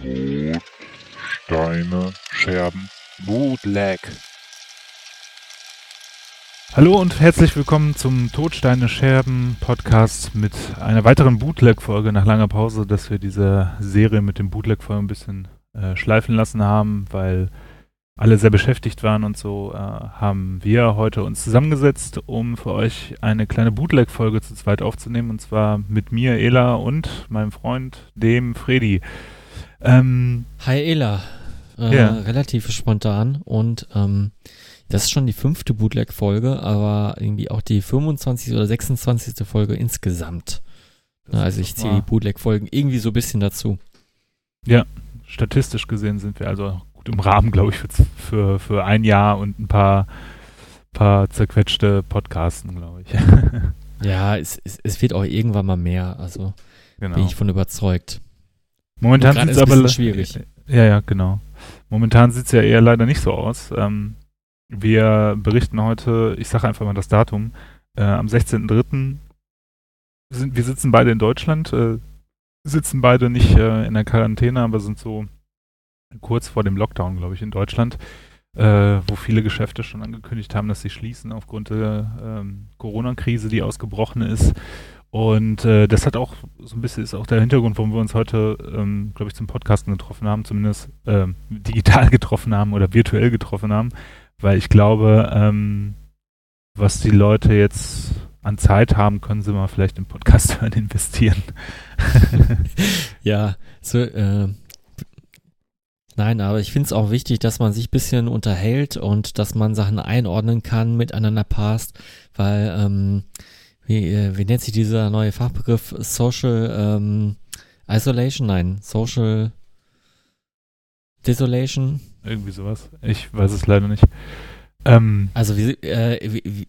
Brot, Steine, Scherben, Bootleg. Hallo und herzlich willkommen zum Todsteine Scherben Podcast mit einer weiteren Bootleg-Folge nach langer Pause, dass wir diese Serie mit dem Bootleg-Folgen ein bisschen äh, schleifen lassen haben, weil alle sehr beschäftigt waren und so äh, haben wir heute uns zusammengesetzt, um für euch eine kleine Bootleg-Folge zu zweit aufzunehmen und zwar mit mir, Ela und meinem Freund, dem Fredi. Ähm, Hi Ela, äh, ja. relativ spontan und ähm, das ist schon die fünfte Bootleg-Folge, aber irgendwie auch die 25. oder 26. Folge insgesamt. Das also ich ziehe die Bootleg-Folgen irgendwie so ein bisschen dazu. Ja, statistisch gesehen sind wir also gut im Rahmen, glaube ich, für, für, für ein Jahr und ein paar, paar zerquetschte Podcasten, glaube ich. ja, es, es, es, wird auch irgendwann mal mehr, also genau. bin ich von überzeugt. Momentan sieht es aber schwierig. Ja, ja, genau. Momentan sieht es ja eher leider nicht so aus. Ähm, wir berichten heute, ich sage einfach mal das Datum, äh, am 16.03. Sind, wir sitzen beide in Deutschland, äh, sitzen beide nicht äh, in der Quarantäne, aber sind so kurz vor dem Lockdown, glaube ich, in Deutschland, äh, wo viele Geschäfte schon angekündigt haben, dass sie schließen aufgrund der ähm, Corona-Krise, die ausgebrochen ist. Und äh, das hat auch so ein bisschen ist auch der Hintergrund, warum wir uns heute, ähm, glaube ich, zum Podcasten getroffen haben, zumindest äh, digital getroffen haben oder virtuell getroffen haben, weil ich glaube, ähm, was die Leute jetzt an Zeit haben, können sie mal vielleicht im Podcast hören investieren. ja, so, äh, Nein, aber ich finde es auch wichtig, dass man sich ein bisschen unterhält und dass man Sachen einordnen kann, miteinander passt, weil, ähm, wie, äh, wie nennt sich dieser neue Fachbegriff? Social ähm, Isolation? Nein, Social Desolation? Irgendwie sowas. Ich weiß es leider nicht. Ähm, also wie, äh, wie, wie,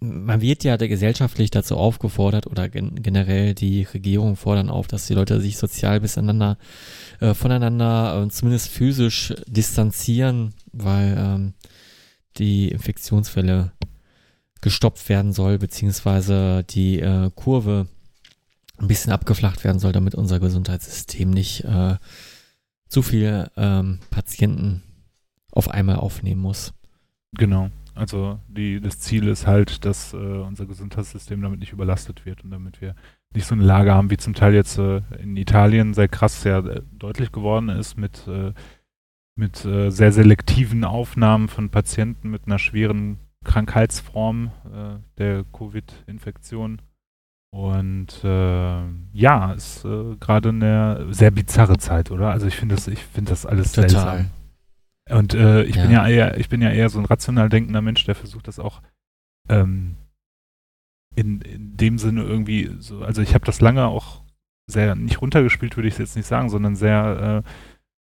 man wird ja gesellschaftlich dazu aufgefordert oder gen generell die Regierung fordern auf, dass die Leute sich sozial miteinander, äh, voneinander äh, zumindest physisch distanzieren, weil ähm, die Infektionsfälle gestoppt werden soll, beziehungsweise die äh, Kurve ein bisschen abgeflacht werden soll, damit unser Gesundheitssystem nicht äh, zu viele ähm, Patienten auf einmal aufnehmen muss. Genau. Also die, das Ziel ist halt, dass äh, unser Gesundheitssystem damit nicht überlastet wird und damit wir nicht so eine Lage haben, wie zum Teil jetzt äh, in Italien sehr krass, sehr äh, deutlich geworden ist mit, äh, mit äh, sehr selektiven Aufnahmen von Patienten mit einer schweren Krankheitsform äh, der Covid-Infektion. Und ja, ist gerade eine sehr bizarre Zeit, oder? Also ich finde das, ich finde das alles Total. seltsam. Und äh, ich ja. bin ja eher, ich bin ja eher so ein rational denkender Mensch, der versucht das auch ähm, in, in dem Sinne irgendwie so, also ich habe das lange auch sehr, nicht runtergespielt, würde ich es jetzt nicht sagen, sondern sehr, äh,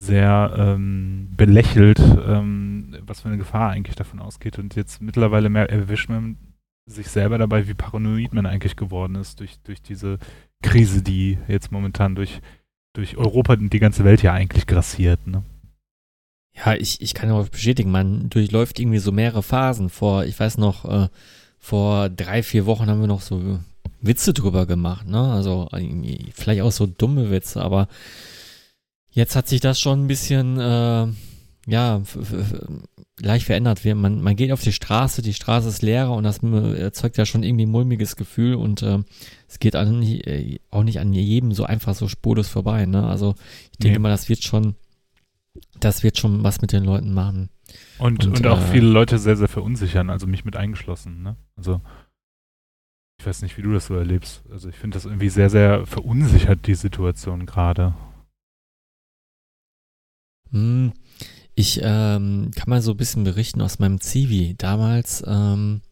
sehr ähm, belächelt, ähm, was für eine Gefahr eigentlich davon ausgeht. Und jetzt mittlerweile mehr erwischt man sich selber dabei, wie paranoid man eigentlich geworden ist durch, durch diese Krise, die jetzt momentan durch, durch Europa und die ganze Welt ja eigentlich grassiert. Ne? Ja, ich, ich kann auch bestätigen, man durchläuft irgendwie so mehrere Phasen. Vor, ich weiß noch, äh, vor drei, vier Wochen haben wir noch so Witze drüber gemacht, ne? Also vielleicht auch so dumme Witze, aber jetzt hat sich das schon ein bisschen, äh, ja, leicht verändert. Man, man geht auf die Straße, die Straße ist leerer und das erzeugt ja schon irgendwie ein mulmiges Gefühl und äh, es geht an, äh, auch nicht an jedem so einfach so spurlos vorbei, ne? Also ich denke nee. mal, das wird schon das wird schon was mit den Leuten machen. Und, und, und auch äh, viele Leute sehr, sehr verunsichern, also mich mit eingeschlossen. Ne? Also ich weiß nicht, wie du das so erlebst. Also ich finde das irgendwie sehr, sehr verunsichert, die Situation gerade. Hm, ich ähm, kann mal so ein bisschen berichten aus meinem Zivi. Damals ähm,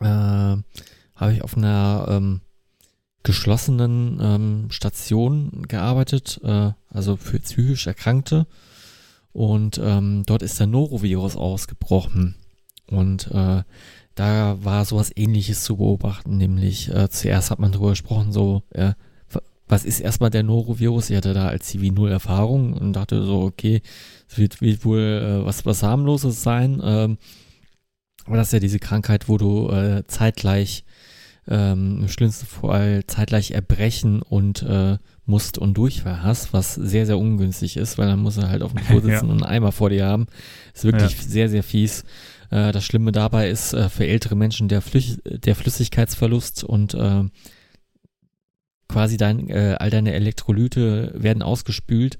äh, habe ich auf einer ähm, geschlossenen ähm, Station gearbeitet, äh, also für psychisch Erkrankte. Und ähm, dort ist der Norovirus ausgebrochen. Und äh, da war sowas ähnliches zu beobachten, nämlich äh, zuerst hat man darüber gesprochen, so, äh, was ist erstmal der Norovirus? Ich hatte da als Zivi null Erfahrung und dachte so, okay, es wird, wird wohl äh, was, was harmloses sein. Ähm, aber das ist ja diese Krankheit, wo du äh, zeitgleich ähm, im schlimmsten Fall zeitgleich erbrechen und äh, Must- und Durchfall hast, was sehr, sehr ungünstig ist, weil dann musst du halt auf dem Klo sitzen Ja. und einen Eimer vor dir haben. Ist wirklich Ja. sehr, sehr fies. Äh, das Schlimme dabei ist äh, für ältere Menschen der, Flüch der Flüssigkeitsverlust und äh, quasi dein, äh, all deine Elektrolyte werden ausgespült.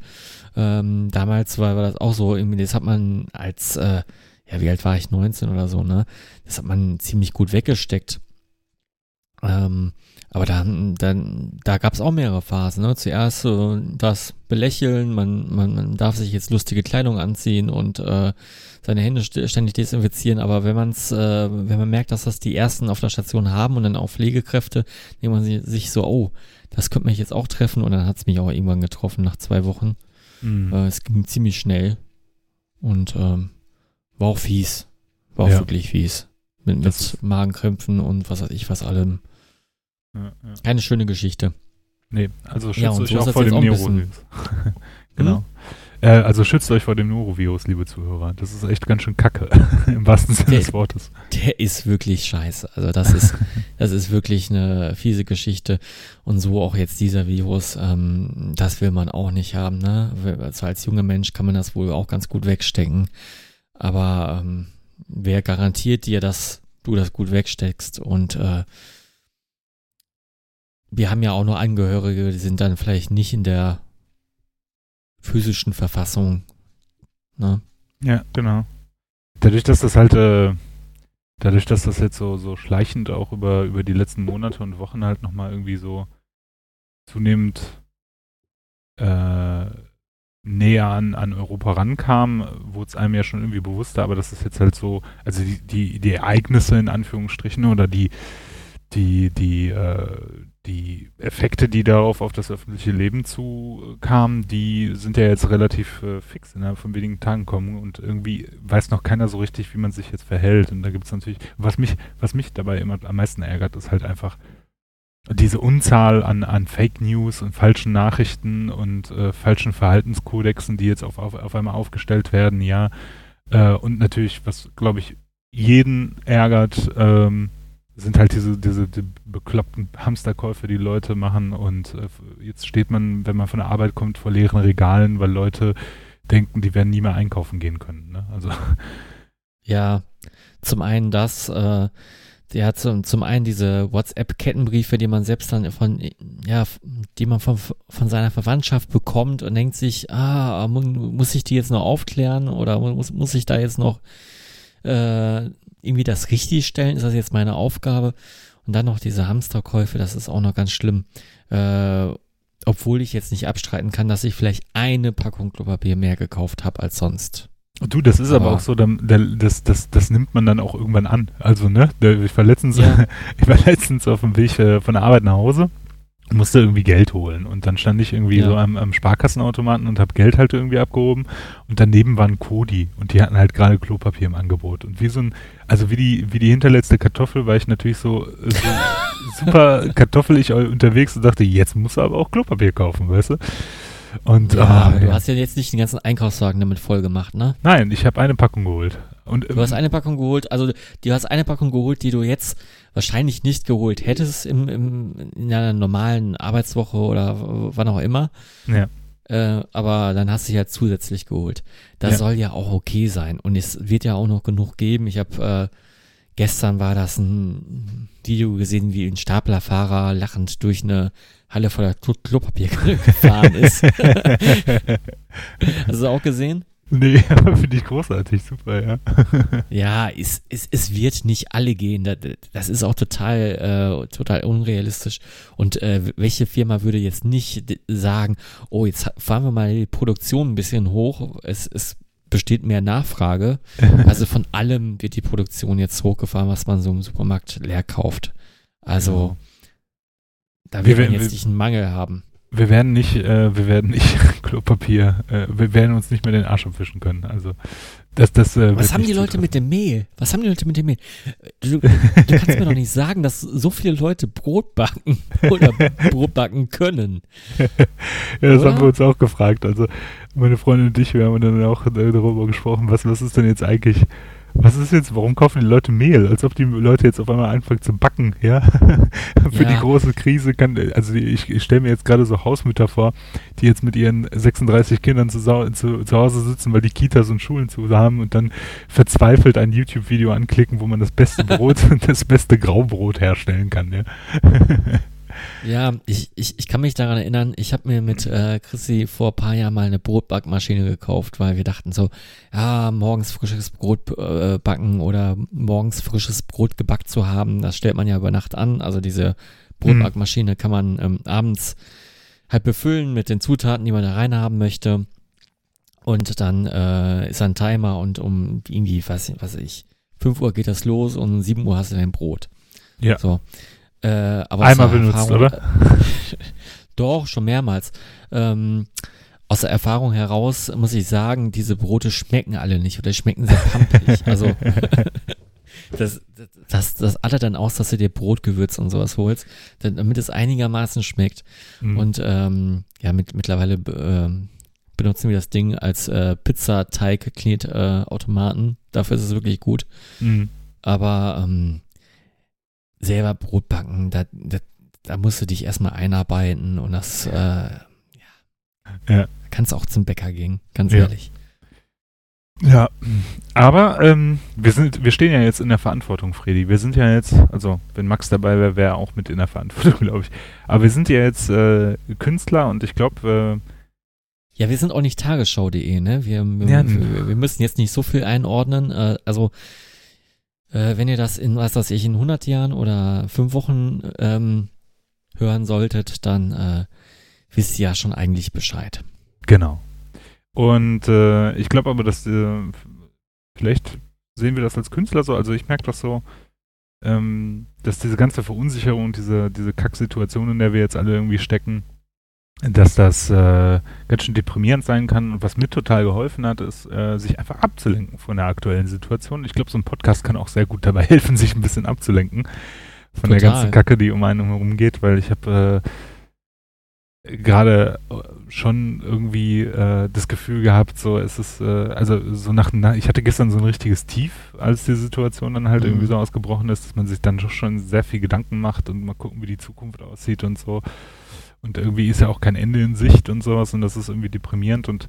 Ähm, damals war, war das auch so, irgendwie, das hat man als, äh, ja, wie alt war ich, 19 oder so, ne? Das hat man ziemlich gut weggesteckt. Ähm, aber dann, dann, da gab es auch mehrere Phasen. Ne? Zuerst so das Belächeln, man, man, man darf sich jetzt lustige Kleidung anziehen und äh, seine Hände st ständig desinfizieren. Aber wenn man es, äh, wenn man merkt, dass das die ersten auf der Station haben und dann auch Pflegekräfte, denkt man sich so, oh, das könnte mich jetzt auch treffen. Und dann hat es mich auch irgendwann getroffen nach zwei Wochen. Mhm. Äh, es ging ziemlich schnell und ähm, war auch fies. War auch Ja. wirklich fies. Mit, mit Magenkrämpfen und was weiß ich, was allem. Ja, ja. Keine schöne Geschichte. Nee, also schützt Ja, und euch so auch vor dem Norovirus. genau. Äh, also schützt euch vor dem Norovirus, liebe Zuhörer. Das ist echt ganz schön kacke, im wahrsten Sinne Der- des Wortes. Der ist wirklich scheiße. Also das ist, das ist wirklich eine fiese Geschichte. Und so auch jetzt dieser Virus, ähm, das will man auch nicht haben. Ne? Also als junger Mensch kann man das wohl auch ganz gut wegstecken. Aber ähm, wer garantiert dir, dass du das gut wegsteckst? Und äh, wir haben ja auch nur Angehörige, die sind dann vielleicht nicht in der physischen Verfassung. Ne? Ja, genau. Dadurch, dass das halt, äh, dadurch, dass das jetzt so, so schleichend auch über, über die letzten Monate und Wochen halt nochmal irgendwie so zunehmend äh, näher an, an Europa rankam, wurde es einem ja schon irgendwie bewusster, aber das ist jetzt halt so, also die, die, die Ereignisse in Anführungsstrichen oder die, die, die, äh, die Effekte, die darauf auf das öffentliche Leben zukamen, die sind ja jetzt relativ äh, fix innerhalb von wenigen Tagen kommen und irgendwie weiß noch keiner so richtig, wie man sich jetzt verhält. Und da gibt es natürlich, was mich, was mich dabei immer am meisten ärgert, ist halt einfach diese Unzahl an, an Fake News und falschen Nachrichten und äh, falschen Verhaltenskodexen, die jetzt auf, auf, auf einmal aufgestellt werden, ja. Äh, und natürlich, was glaube ich jeden ärgert, ähm, sind halt diese, diese die bekloppten Hamsterkäufe, die Leute machen und äh, jetzt steht man, wenn man von der Arbeit kommt, vor leeren Regalen, weil Leute denken, die werden nie mehr einkaufen gehen können. Ne? Also Ja, zum einen das, äh, ja, zum, zum einen diese WhatsApp-Kettenbriefe, die man selbst dann von, ja, die man von, von seiner Verwandtschaft bekommt und denkt sich, ah, mu- muss ich die jetzt noch aufklären oder muss, muss ich da jetzt noch äh, irgendwie das richtig stellen? Ist das jetzt meine Aufgabe? Und dann noch diese Hamsterkäufe, das ist auch noch ganz schlimm. Äh, obwohl ich jetzt nicht abstreiten kann, dass ich vielleicht eine Packung Klopapier mehr gekauft habe als sonst. Du, das ist aber, Aber- auch so, dann, der, das, das, das nimmt man dann auch irgendwann an. Also, ne, ich war letztens, Ja. ich war letztens auf dem Weg äh, von der Arbeit nach Hause musste irgendwie Geld holen. Und dann stand ich irgendwie Ja. so am, am Sparkassenautomaten und habe Geld halt irgendwie abgehoben. Und daneben war ein Kodi und die hatten halt gerade Klopapier im Angebot. Und wie so ein, also wie die, wie die hinterletzte Kartoffel war ich natürlich so, so super kartoffelig unterwegs und dachte, jetzt musst du aber auch Klopapier kaufen, weißt du? Und Ja, ah, du ja. hast ja jetzt nicht den ganzen Einkaufswagen damit voll gemacht, ne? Nein, ich habe eine Packung geholt. Und, Du hast eine Packung geholt, also du hast eine Packung geholt, die du jetzt wahrscheinlich nicht geholt hättest im, im, in einer normalen Arbeitswoche oder wann auch immer. Ja. Äh, aber dann hast du ja zusätzlich geholt. Das Ja. soll ja auch okay sein. Und es wird ja auch noch genug geben. Ich habe äh, gestern war das ein Video gesehen, wie ein Staplerfahrer lachend durch eine Halle voller Klo Klopapier gefahren ist. Hast du auch gesehen? Nee, finde ich großartig, super, ja. Ja, es, es, es wird nicht alle gehen. Das, ist auch total, äh, total unrealistisch. Und äh, welche Firma würde jetzt nicht sagen, oh, jetzt fahren wir mal die Produktion ein bisschen hoch. Es, es besteht mehr Nachfrage. Also von allem wird die Produktion jetzt hochgefahren, was man so im Supermarkt leer kauft. Also da Wir wird man werden- jetzt nicht einen Mangel haben. Wir werden nicht, äh, wir werden nicht Klopapier, äh, wir werden uns nicht mehr den Arsch abwischen können. Also das, das. Äh, Was haben die Leute mit dem Mehl? Was haben die Leute mit dem Mehl? Du, du kannst mir doch nicht sagen, dass so viele Leute Brot backen oder Brot backen können. ja, das oder? haben wir uns auch gefragt. Also meine Freundin und ich, wir haben dann auch äh, darüber gesprochen, was, was ist denn jetzt eigentlich, was ist jetzt, warum kaufen die Leute Mehl? Als ob die Leute jetzt auf einmal anfangen zu backen, ja? Für Ja. die große Krise kann, also ich, ich stelle mir jetzt gerade so Hausmütter vor, die jetzt mit ihren 36 Kindern zu, zu, zu Hause sitzen, weil die Kitas und Schulen zu haben und dann verzweifelt ein YouTube-Video anklicken, wo man das beste Brot und das beste Graubrot herstellen kann, ja? Ja, ich, ich, ich kann mich daran erinnern, ich habe mir mit äh, Chrissy vor ein paar Jahren mal eine Brotbackmaschine gekauft, weil wir dachten so, ja, morgens frisches Brot äh, backen oder morgens frisches Brot gebackt zu haben, das stellt man ja über Nacht an. Also diese Brotbackmaschine kann man ähm, abends halt befüllen mit den Zutaten, die man da rein haben möchte. Und dann äh, ist ein Timer und um irgendwie, weiß ich, was ich, 5 Uhr geht das los und um 7 Uhr hast du dein Brot. Ja. So. Äh, Einmal benutzt, Erfahrung- oder? Doch, schon mehrmals. Ähm, aus der Erfahrung heraus muss ich sagen, diese Brote schmecken alle nicht oder schmecken sehr pampelig. Also das, das, das alle dann aus, dass du dir Brotgewürz und sowas holst, damit es einigermaßen schmeckt. Mhm. Und ähm, ja, mit, mittlerweile ähm, benutzen wir das Ding als äh, Pizzateig-Knet-Automaten. Dafür ist es wirklich gut. Mhm. Aber ähm, selber Brot backen, da, da, da musst du dich erstmal einarbeiten und das, äh, ja. Ja. Kannst auch zum Bäcker gehen, ganz Ja. ehrlich. Ja, aber ähm, wir sind, wir stehen ja jetzt in der Verantwortung, Fredi. Wir sind ja jetzt, also wenn Max dabei wäre, wäre er auch mit in der Verantwortung, glaube ich. Aber wir sind ja jetzt äh, Künstler und ich glaube, Ja, wir sind auch nicht tagesschau.de, ne? Wir, wir, Ja, wir, wir müssen jetzt nicht so viel einordnen. Äh, also, äh, wenn ihr das in, was weiß ich, in 100 Jahren oder fünf Wochen ähm, hören solltet, dann äh, wisst ihr ja schon eigentlich Bescheid. genau. Und äh, ich glaube aber, dass äh, vielleicht sehen wir das als Künstler so. Also ich merke das so, ähm, dass diese ganze Verunsicherung, diese diese Kacksituation, in der wir jetzt alle irgendwie stecken, dass das äh, ganz schön deprimierend sein kann. Und was mir total geholfen hat, ist, äh, sich einfach abzulenken von der aktuellen Situation. Ich glaube, so ein Podcast kann auch sehr gut dabei helfen, sich ein bisschen abzulenken von der Total. ganzen Kacke, die um einen herum geht, weil ich habe äh, gerade äh, schon irgendwie äh, das Gefühl gehabt, so es ist, äh, also so nach, na, ich hatte gestern so ein richtiges Tief, als die Situation dann halt Mhm. irgendwie so ausgebrochen ist, dass man sich dann doch schon sehr viel Gedanken macht und mal gucken, wie die Zukunft aussieht und so. Und irgendwie ist ja auch kein Ende in Sicht und sowas und das ist irgendwie deprimierend und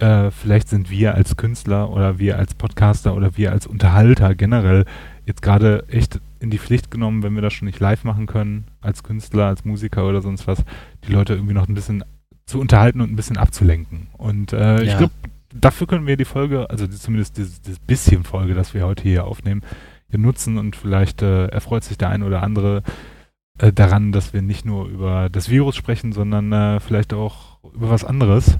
äh, vielleicht sind wir als Künstler oder wir als Podcaster oder wir als Unterhalter generell jetzt gerade echt in die Pflicht genommen, wenn wir das schon nicht live machen können, als Künstler, als Musiker oder sonst was, die Leute irgendwie noch ein bisschen zu unterhalten und ein bisschen abzulenken. Und äh, ich Ja. glaube, dafür können wir die Folge, also die, zumindest dieses, dieses bisschen Folge, das wir heute hier aufnehmen, hier nutzen und vielleicht äh, erfreut sich der ein oder andere äh, daran, dass wir nicht nur über das Virus sprechen, sondern äh, vielleicht auch über was anderes.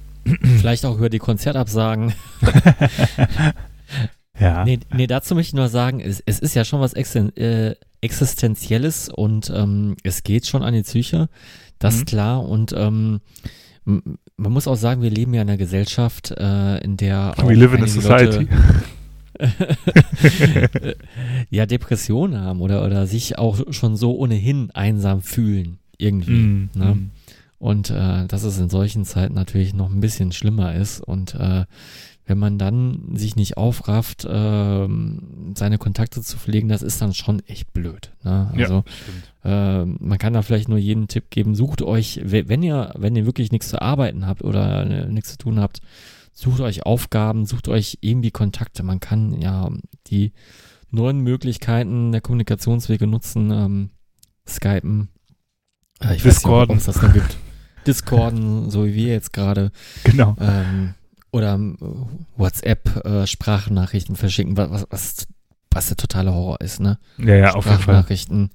Vielleicht auch über die Konzertabsagen. ja. Nee, nee, dazu möchte ich nur sagen, es, es ist ja schon was Existen äh, Existenzielles und ähm, es geht schon an die Psyche, das Mhm. ist klar. Und ähm, man muss auch sagen, wir leben ja in einer Gesellschaft, äh, in der We live in a society. Leute, ja, Depressionen haben oder, oder sich auch schon so ohnehin einsam fühlen, irgendwie. Mm, ne? mm. Und äh, dass es in solchen Zeiten natürlich noch ein bisschen schlimmer ist. Und äh, wenn man dann sich nicht aufrafft, ähm, seine Kontakte zu pflegen, das ist dann schon echt blöd. Ne? Ja, Also stimmt. äh, man kann da vielleicht nur jeden Tipp geben, sucht euch, we- wenn ihr, wenn ihr wirklich nichts zu arbeiten habt oder äh, nichts zu tun habt, sucht euch Aufgaben, sucht euch irgendwie Kontakte. Man kann ja die neuen Möglichkeiten der Kommunikationswege nutzen, ähm, Skypen, äh, ich weiß nicht, Discorden. ob es das noch gibt. Discorden, so wie wir jetzt gerade, Genau. ähm, oder ähm, WhatsApp äh, Sprachnachrichten verschicken, was, was, was, der totale Horror ist, ne? Ja, ja, auf jeden Fall. Sprachnachrichten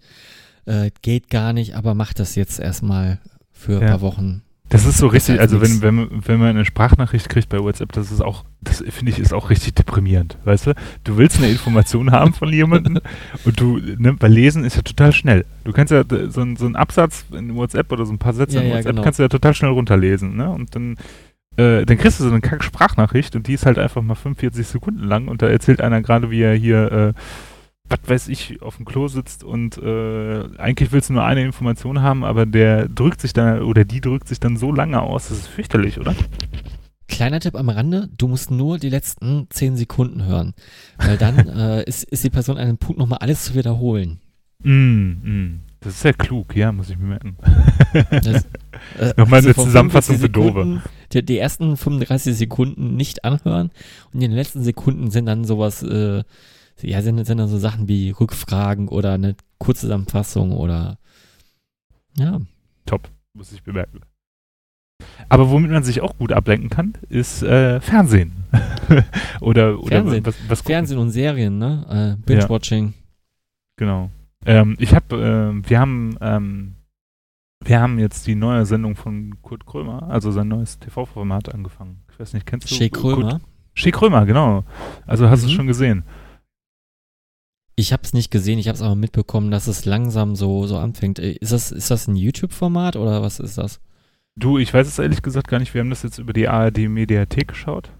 äh, geht gar nicht, aber macht das jetzt erstmal für ein Ja. paar Wochen. Das ist so richtig, als also wenn, wenn, man- wenn man eine Sprachnachricht kriegt bei WhatsApp, das ist auch, das finde ich, ist auch richtig deprimierend, weißt du? Du willst eine Information haben von jemandem und du, ne, bei Lesen ist ja total schnell. Du kannst ja d- so, ein- so einen Absatz in WhatsApp oder so ein paar Sätze Ja, in ja, WhatsApp genau. kannst du ja total schnell runterlesen, ne? Und dann, äh, dann kriegst du so eine kack Sprachnachricht und die ist halt einfach mal 45 Sekunden lang und da erzählt einer gerade, wie er hier, äh, was weiß ich, auf dem Klo sitzt und äh, eigentlich willst du nur eine Information haben, aber der drückt sich dann oder die drückt sich dann so lange aus, das ist fürchterlich, oder? kleiner Tipp am Rande, du musst nur die letzten zehn Sekunden hören. Weil dann äh, ist, ist die Person an einem Punkt, nochmal alles zu wiederholen. Mm, mm. Das ist sehr klug, ja, muss ich mir merken. Das, äh, Nochmal eine vor Zusammenfassung 45 für Dove. Die, die ersten 35 Sekunden nicht anhören und in den letzten Sekunden sind dann sowas, äh, ja, sind, sind dann so Sachen wie Rückfragen oder eine Kurzzusammenfassung oder ja. Top, muss ich bemerken. Aber womit man sich auch gut ablenken kann, ist äh, Fernsehen. oder oder Fernsehen. was, was. Fernsehen und Serien, ne? Äh, Binge-Watching. Genau. Ähm, ich habe, ähm, wir haben, ähm, wir haben jetzt die neue Sendung von Kurt Krömer, also sein neues TV-Format angefangen. Ich weiß nicht, kennst du? Shea Kurt- Krömer. Shea Krömer, genau. Also hast du es Mhm. schon gesehen. Ich habe es nicht gesehen, ich habe es aber mitbekommen, dass es langsam so, so anfängt. Äh, Ist das, ist das ein YouTube-Format oder was ist das? Du, ich weiß es ehrlich gesagt gar nicht. Wir haben das jetzt über die ARD-Mediathek geschaut.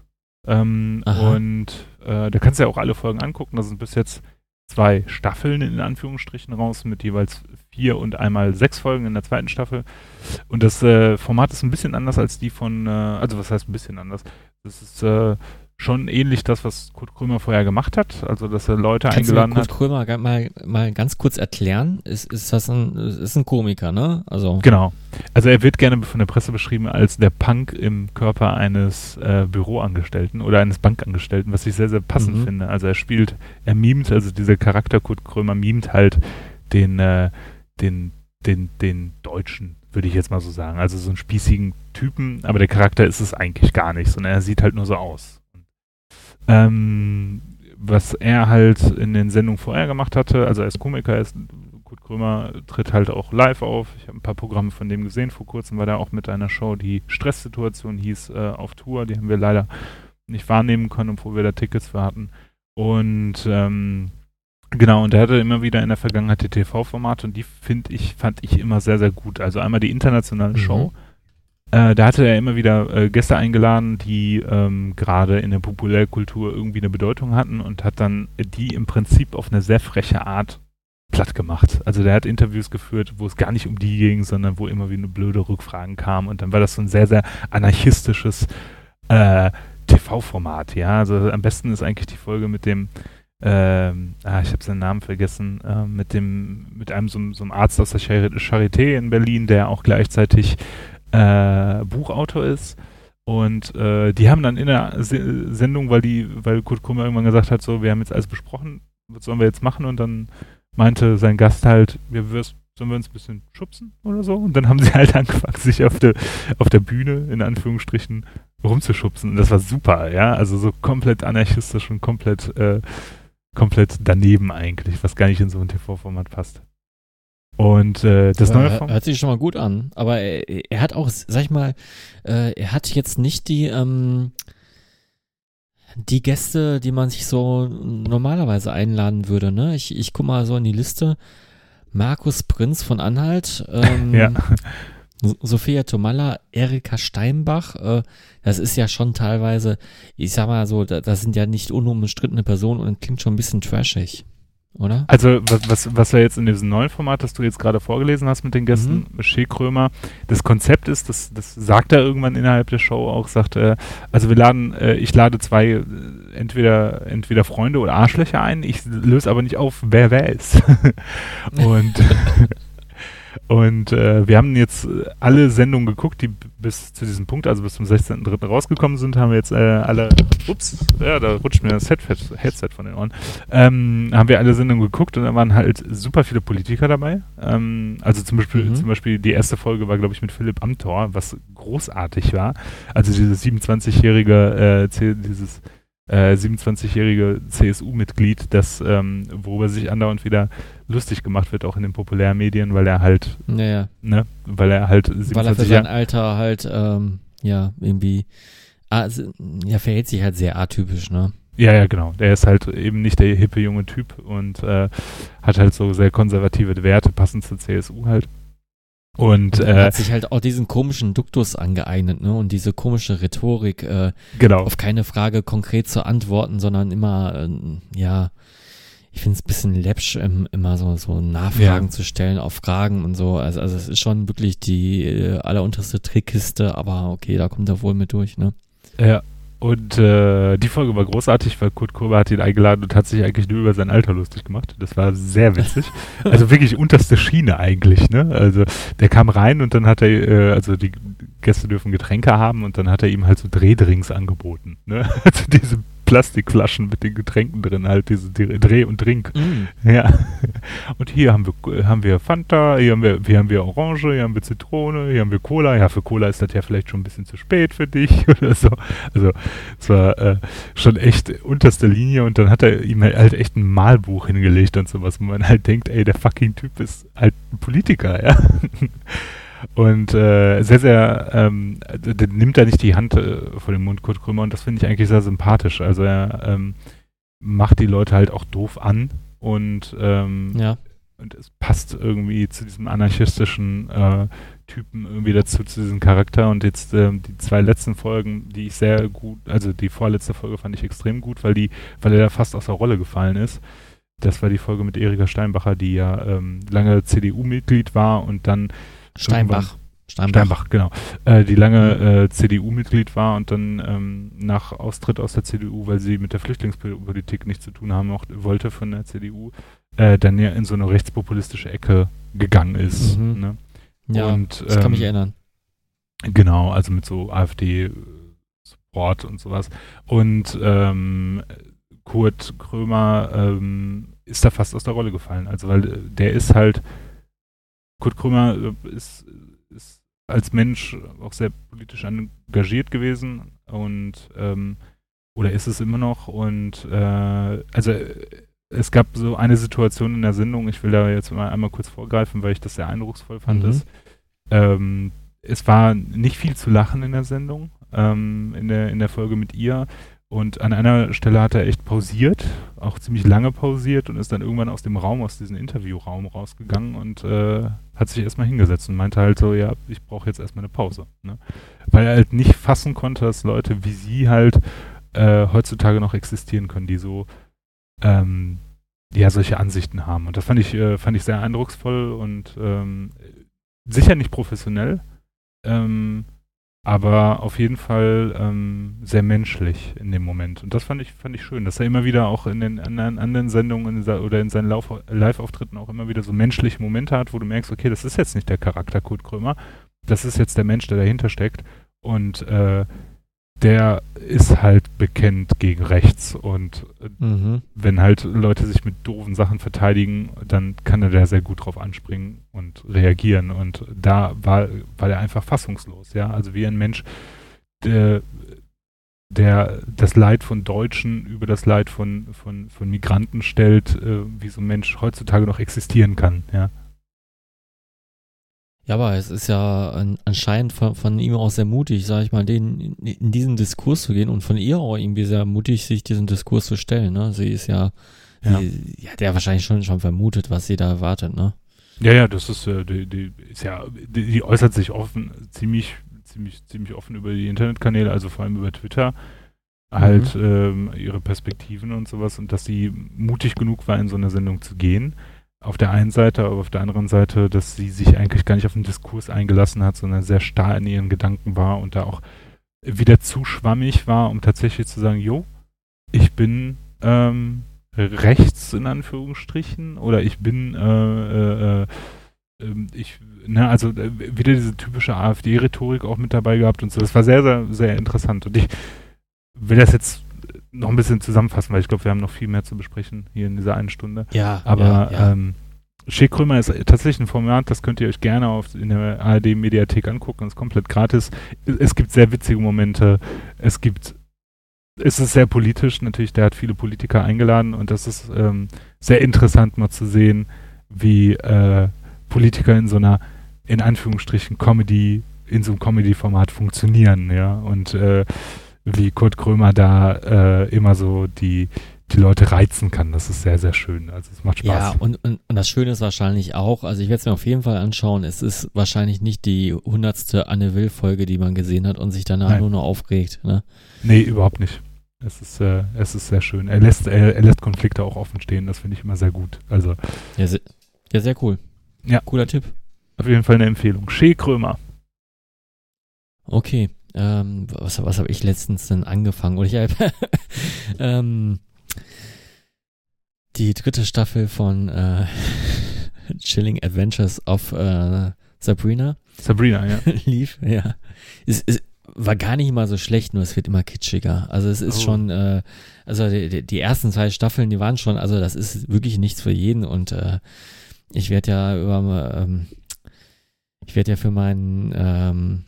Ähm, und äh, da kannst du ja auch alle Folgen angucken. Da sind bis jetzt zwei Staffeln in Anführungsstrichen raus mit jeweils vier und einmal sechs Folgen in der zweiten Staffel. Und das äh, Format ist ein bisschen anders als die von, äh, also was heißt ein bisschen anders? Das ist äh, schon ähnlich das, was Kurt Krömer vorher gemacht hat. Also, dass er Leute Kannst eingeladen Kurt hat. Krömer ga- mal, mal ganz kurz erklären? Ist, ist das ein, ist ein Komiker, ne? Also. Genau. Also er wird gerne von der Presse beschrieben als der Punk im Körper eines äh, Büroangestellten oder eines Bankangestellten, was ich sehr, sehr passend Mhm. finde. Also er spielt, er mimt, also dieser Charakter Kurt Krömer mimt halt den, äh, den, den, den Deutschen, würde ich jetzt mal so sagen. Also so einen spießigen Typen, aber der Charakter ist es eigentlich gar nicht, sondern er sieht halt nur so aus. Ähm, was er halt in den Sendungen vorher gemacht hatte, also er ist Komiker, er ist Kurt Krömer tritt halt auch live auf. Ich habe ein paar Programme von dem gesehen. Vor kurzem war der auch mit einer Show, die Stresssituation hieß, äh, auf Tour. Die haben wir leider nicht wahrnehmen können, obwohl wir da Tickets für hatten. Und ähm, genau, und er hatte immer wieder in der Vergangenheit die TV-Formate und die finde ich, fand ich immer sehr, sehr gut. Also einmal die internationale Mhm. Äh, da hatte er immer wieder äh, Gäste eingeladen, die ähm, gerade in der Populärkultur irgendwie eine Bedeutung hatten und hat dann die im Prinzip auf eine sehr freche Art platt gemacht. Also der hat Interviews geführt, wo es gar nicht um die ging, sondern wo immer wieder blöde Rückfragen kamen und dann war das so ein sehr, sehr anarchistisches äh, TV-Format, ja. Also am besten ist eigentlich die Folge mit dem ähm, ah, ich habe seinen Namen vergessen, äh, mit dem, mit einem so, so einem Arzt aus der Chari- Charité in Berlin, der auch gleichzeitig äh, Buchautor ist. Und äh, die haben dann in der Se Sendung, weil die, weil Kurt Krummer irgendwann gesagt hat, so, wir haben jetzt alles besprochen, was sollen wir jetzt machen? Und dann meinte sein Gast halt, wir wirst, sollen wir uns ein bisschen schubsen oder so? Und dann haben sie halt angefangen, sich auf der, auf der Bühne, in Anführungsstrichen, rumzuschubsen. Und das war super, ja. Also so komplett anarchistisch und komplett, äh, komplett daneben eigentlich, was gar nicht in so ein TV-Format passt. Und äh, das neue Format. Hört sich schon mal gut an. Aber er, er hat auch, sag ich mal, äh, er hat jetzt nicht die, ähm, die Gäste, die man sich so normalerweise einladen würde, ne? Ich, ich guck mal so in die Liste. Markus Prinz von Anhalt, ähm, Ja. Sophia Tomalla, Erika Steinbach, äh, das ist ja schon teilweise, ich sag mal so, da, das sind ja nicht unumstrittene Personen und klingt schon ein bisschen trashig, oder? Also, was, was, was wir jetzt in diesem neuen Format, das du jetzt gerade vorgelesen hast mit den Gästen, Mhm. Shea Krömer, das Konzept ist, das, das sagt er irgendwann innerhalb der Show auch, sagt er, also wir laden, äh, ich lade zwei, äh, entweder, entweder Freunde oder Arschlöcher ein, ich löse aber nicht auf, wer wer ist. und und äh, wir haben jetzt alle Sendungen geguckt, die bis zu diesem Punkt, also bis zum 16.03. rausgekommen sind, haben wir jetzt äh, alle, ups, ja, da rutscht mir das Headset, Headset von den Ohren, ähm, haben wir alle Sendungen geguckt und da waren halt super viele Politiker dabei. Ähm, also zum Beispiel, Mhm. zum Beispiel die erste Folge war, glaube ich, mit Philipp Amthor, was großartig war. Also dieses 27-jährige, äh, dieses äh, 27-jährige CSU-Mitglied, das, ähm, worüber sich andauernd wieder lustig gemacht wird, auch in den Populärmedien, weil er halt, Naja, ne, weil er halt weil er für 27 sein Alter halt, ähm, ja, irgendwie, ah, s- ja, verhält sich halt sehr atypisch, ne? ja, ja, genau, der ist halt eben nicht der hippe junge Typ und äh, hat halt so sehr konservative Werte, passend zur CSU halt. Und er äh, hat sich halt auch diesen komischen Duktus angeeignet, ne? Und diese komische Rhetorik, äh, genau, auf keine Frage konkret zu antworten, sondern immer, ähm, ja, ich finde es ein bisschen läppsch, ähm, immer so, so Nachfragen Ja. zu stellen auf Fragen und so. Also, also es ist schon wirklich die äh, allerunterste Trickkiste, aber okay, da kommt er wohl mit durch, ne? Ja. Und äh, die Folge war großartig, weil Kurt Kurber hat ihn eingeladen und hat sich eigentlich nur über sein Alter lustig gemacht. Das war sehr witzig. also wirklich unterste Schiene eigentlich, ne? Also der kam rein und dann hat er, äh, also die Gäste dürfen Getränke haben und dann hat er ihm halt so Drehdrinks angeboten, ne? Also diese Plastikflaschen mit den Getränken drin, halt diese Dreh- und Drink. Mm. Ja. Und hier haben wir, haben wir Fanta, hier haben wir, hier haben wir Orange, hier haben wir Zitrone, hier haben wir Cola. Ja, für Cola ist das ja vielleicht schon ein bisschen zu spät für dich oder so. Also es war äh, schon echt unterste Linie und dann hat er ihm halt echt ein Malbuch hingelegt und sowas, wo man halt denkt, ey, der fucking Typ ist halt ein Politiker, ja. Und äh, sehr, sehr, ähm, der nimmt da nicht die Hand äh, vor dem Mund, Kurt Krömer, und das finde ich eigentlich sehr sympathisch. Also er ähm, macht die Leute halt auch doof an und, ähm, Ja. und es passt irgendwie zu diesem anarchistischen äh, Typen irgendwie dazu, zu diesem Charakter. Und jetzt ähm, die zwei letzten Folgen, die ich sehr gut, also die vorletzte Folge fand ich extrem gut, weil die, weil er da fast aus der Rolle gefallen ist. Das war die Folge mit Erika Steinbacher, die ja ähm, lange CDU-Mitglied war und dann Steinbach. Steinbach, genau. Äh, die lange äh, CDU-Mitglied war und dann ähm, nach Austritt aus der CDU, weil sie mit der Flüchtlingspolitik nichts zu tun haben auch, wollte von der CDU, äh, dann ja in so eine rechtspopulistische Ecke gegangen ist. Mhm. Ne? Ja, und, ich kann mich ähm, erinnern. Genau, also mit so AfD-Support und sowas. Und ähm, Kurt Krömer ähm, ist da fast aus der Rolle gefallen. Also, weil äh, der ist halt, Kurt Krömer äh, ist, ist als Mensch auch sehr politisch engagiert gewesen und ähm, oder ist es immer noch und äh, also äh, es gab so eine Situation in der Sendung, ich will da jetzt mal einmal kurz vorgreifen, weil ich das sehr eindrucksvoll fand, Mhm. ist, ähm, es war nicht viel zu lachen in der Sendung, ähm, in, der, in der Folge mit ihr. Und an einer Stelle hat er echt pausiert, auch ziemlich lange pausiert und ist dann irgendwann aus dem Raum, aus diesem Interviewraum rausgegangen und äh, hat sich erstmal hingesetzt und meinte halt so, ja, ich brauche jetzt erstmal eine Pause. Ne? Weil er halt nicht fassen konnte, dass Leute wie sie halt äh, heutzutage noch existieren können, die so ähm, ja solche Ansichten haben. Und das fand ich, äh, fand ich sehr eindrucksvoll und ähm, sicher nicht professionell, ähm, aber auf jeden Fall ähm, sehr menschlich in dem Moment. Und das fand ich, fand ich schön, dass er immer wieder auch in den anderen, anderen Sendungen in oder in seinen Live-Auftritten auch immer wieder so menschliche Momente hat, wo du merkst, okay, das ist jetzt nicht der Charakter Kurt Krömer, das ist jetzt der Mensch, der dahinter steckt. Und äh, der ist halt bekennt gegen rechts und äh, Mhm. wenn halt Leute sich mit doofen Sachen verteidigen, dann kann er da sehr gut drauf anspringen und reagieren. Und da war, war er einfach fassungslos, ja. Also wie ein Mensch, der, der das Leid von Deutschen über das Leid von, von, von Migranten stellt, äh, wie so ein Mensch heutzutage noch existieren kann, ja. Ja, aber es ist ja an, anscheinend von, von ihm auch sehr mutig, sag ich mal, den, in, diesen Diskurs zu gehen und von ihr auch irgendwie sehr mutig, sich diesen Diskurs zu stellen. Ne? Sie ist ja, Ja. Sie, ja, der wahrscheinlich schon, schon vermutet, was sie da erwartet. Ne? Ja, ja, das ist, äh, die, die ist ja, die, die äußert sich offen, ziemlich, ziemlich, ziemlich offen über die Internetkanäle, also vor allem über Twitter, halt ähm, ihre Perspektiven und sowas und dass sie mutig genug war, in so eine Sendung zu gehen. Auf der einen Seite, aber auf der anderen Seite, dass sie sich eigentlich gar nicht auf den Diskurs eingelassen hat, sondern sehr starr in ihren Gedanken war und da auch wieder zu schwammig war, um tatsächlich zu sagen, jo, ich bin ähm, rechts in Anführungsstrichen oder ich bin äh, äh, äh, ähm, ich, ne, also äh, wieder diese typische AfD-Rhetorik auch mit dabei gehabt und so. Das war sehr, sehr, sehr interessant. Und ich will das jetzt noch ein bisschen zusammenfassen, weil ich glaube, wir haben noch viel mehr zu besprechen hier in dieser einen Stunde. Ja, Aber ja, ja. ähm, Krömer ist tatsächlich ein Format, das könnt ihr euch gerne auf, in der ARD-Mediathek angucken. ist komplett gratis. Es gibt sehr witzige Momente. Es gibt, es ist sehr politisch. Natürlich, der hat viele Politiker eingeladen und das ist ähm, sehr interessant mal zu sehen, wie äh, Politiker in so einer, in Anführungsstrichen, Comedy, in so einem Comedy-Format funktionieren, ja. Und äh, wie Kurt Krömer da äh, immer so die, die Leute reizen kann. Das ist sehr, sehr schön. Also es macht Ja, Spaß. und, und, und das Schöne ist wahrscheinlich auch, also ich werde es mir auf jeden Fall anschauen, es ist wahrscheinlich nicht die hundertste Anne Will-Folge, die man gesehen hat und sich danach Nein. nur noch aufregt. Ne? Nee, überhaupt nicht. Es ist, äh, es ist sehr schön. Er lässt, er, er lässt Konflikte auch offen stehen. Das finde ich immer sehr gut. Also Ja, se ja, sehr cool. Ja. Cooler Tipp. auf jeden Fall eine Empfehlung. Shea Krömer. Okay. Ähm, was, was habe ich letztens denn angefangen? Oder ich habe ähm, die dritte Staffel von äh, Chilling Adventures of äh, Sabrina Sabrina, ja. lief, ja. Es, es war gar nicht mal so schlecht, nur es wird immer kitschiger. Also es ist Oh. schon, äh, also die, die- ersten zwei Staffeln, die waren schon, also das ist wirklich nichts für jeden und äh, ich werde ja über, ähm, ich werde ja für meinen ähm,